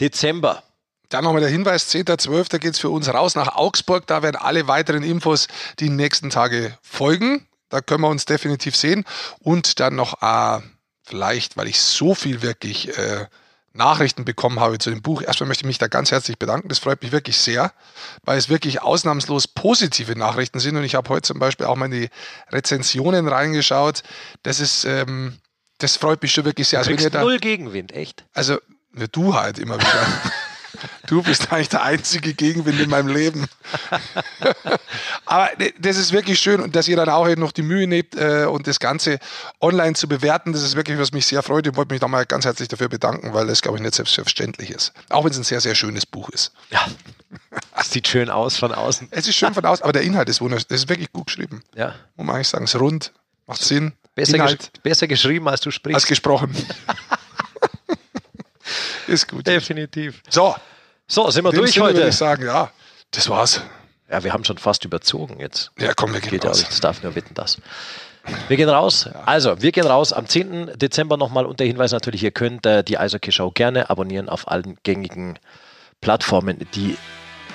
Dezember. Dann nochmal der Hinweis, 10.12. geht es für uns raus nach Augsburg. Da werden alle weiteren Infos die nächsten Tage folgen. Da können wir uns definitiv sehen. Und dann noch äh, vielleicht, weil ich so viel wirklich äh, Nachrichten bekommen habe zu dem Buch. Erstmal möchte ich mich da ganz herzlich bedanken. Das freut mich wirklich sehr, weil es wirklich ausnahmslos positive Nachrichten sind. Und ich habe heute zum Beispiel auch mal in die Rezensionen reingeschaut. Das ist, ähm, das freut mich schon wirklich sehr. Du Also, wenn ihr da, null Gegenwind, echt? also du halt immer wieder. Du bist eigentlich der einzige Gegenwind in meinem Leben. Aber das ist wirklich schön und dass ihr dann auch eben noch die Mühe nehmt äh, und das Ganze online zu bewerten, das ist wirklich, was mich sehr freut. Ich wollte mich da mal ganz herzlich dafür bedanken, weil das, glaube ich, nicht selbstverständlich ist. Auch wenn es ein sehr, sehr schönes Buch ist. Ja. Sieht schön aus von außen. Es ist schön von außen, aber der Inhalt ist wunderschön. Das ist wirklich gut geschrieben. Ja. Muss man eigentlich sagen, es ist rund, macht Sinn. Besser, gesch besser geschrieben, als du als sprichst. gesprochen. ist gut. Definitiv. So, So, sind wir durch Sinne würde heute. ich sagen, ja, das war's. Ja, wir haben schon fast überzogen jetzt. Ja, komm, wir gehen Geht raus. das darf nur wetten, das. Wir gehen raus. Also, wir gehen raus am 10. Dezember nochmal und der Hinweis natürlich, ihr könnt äh, die Eishockey Show gerne abonnieren auf allen gängigen Plattformen, die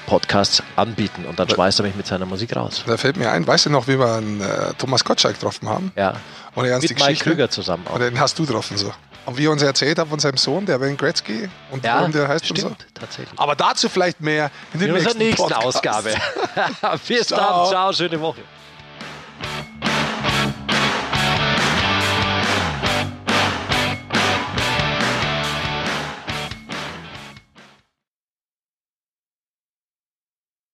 Podcasts anbieten. Und dann schmeißt er mich mit seiner Musik raus. Da fällt mir ein, weißt du noch, wie wir einen, äh, Thomas Gottschalk getroffen haben? Ja. Und er Mit Mike. Krüger zusammen auch. Und den hast du getroffen so. Und wie er uns erzählt hat von seinem Sohn, der Wayne Gretzky und Ja, der heißt stimmt, so. tatsächlich. Aber dazu vielleicht mehr in, In der unserer nächsten Podcast. Ausgabe. Bis Ciao. dann. Ciao, schöne Woche.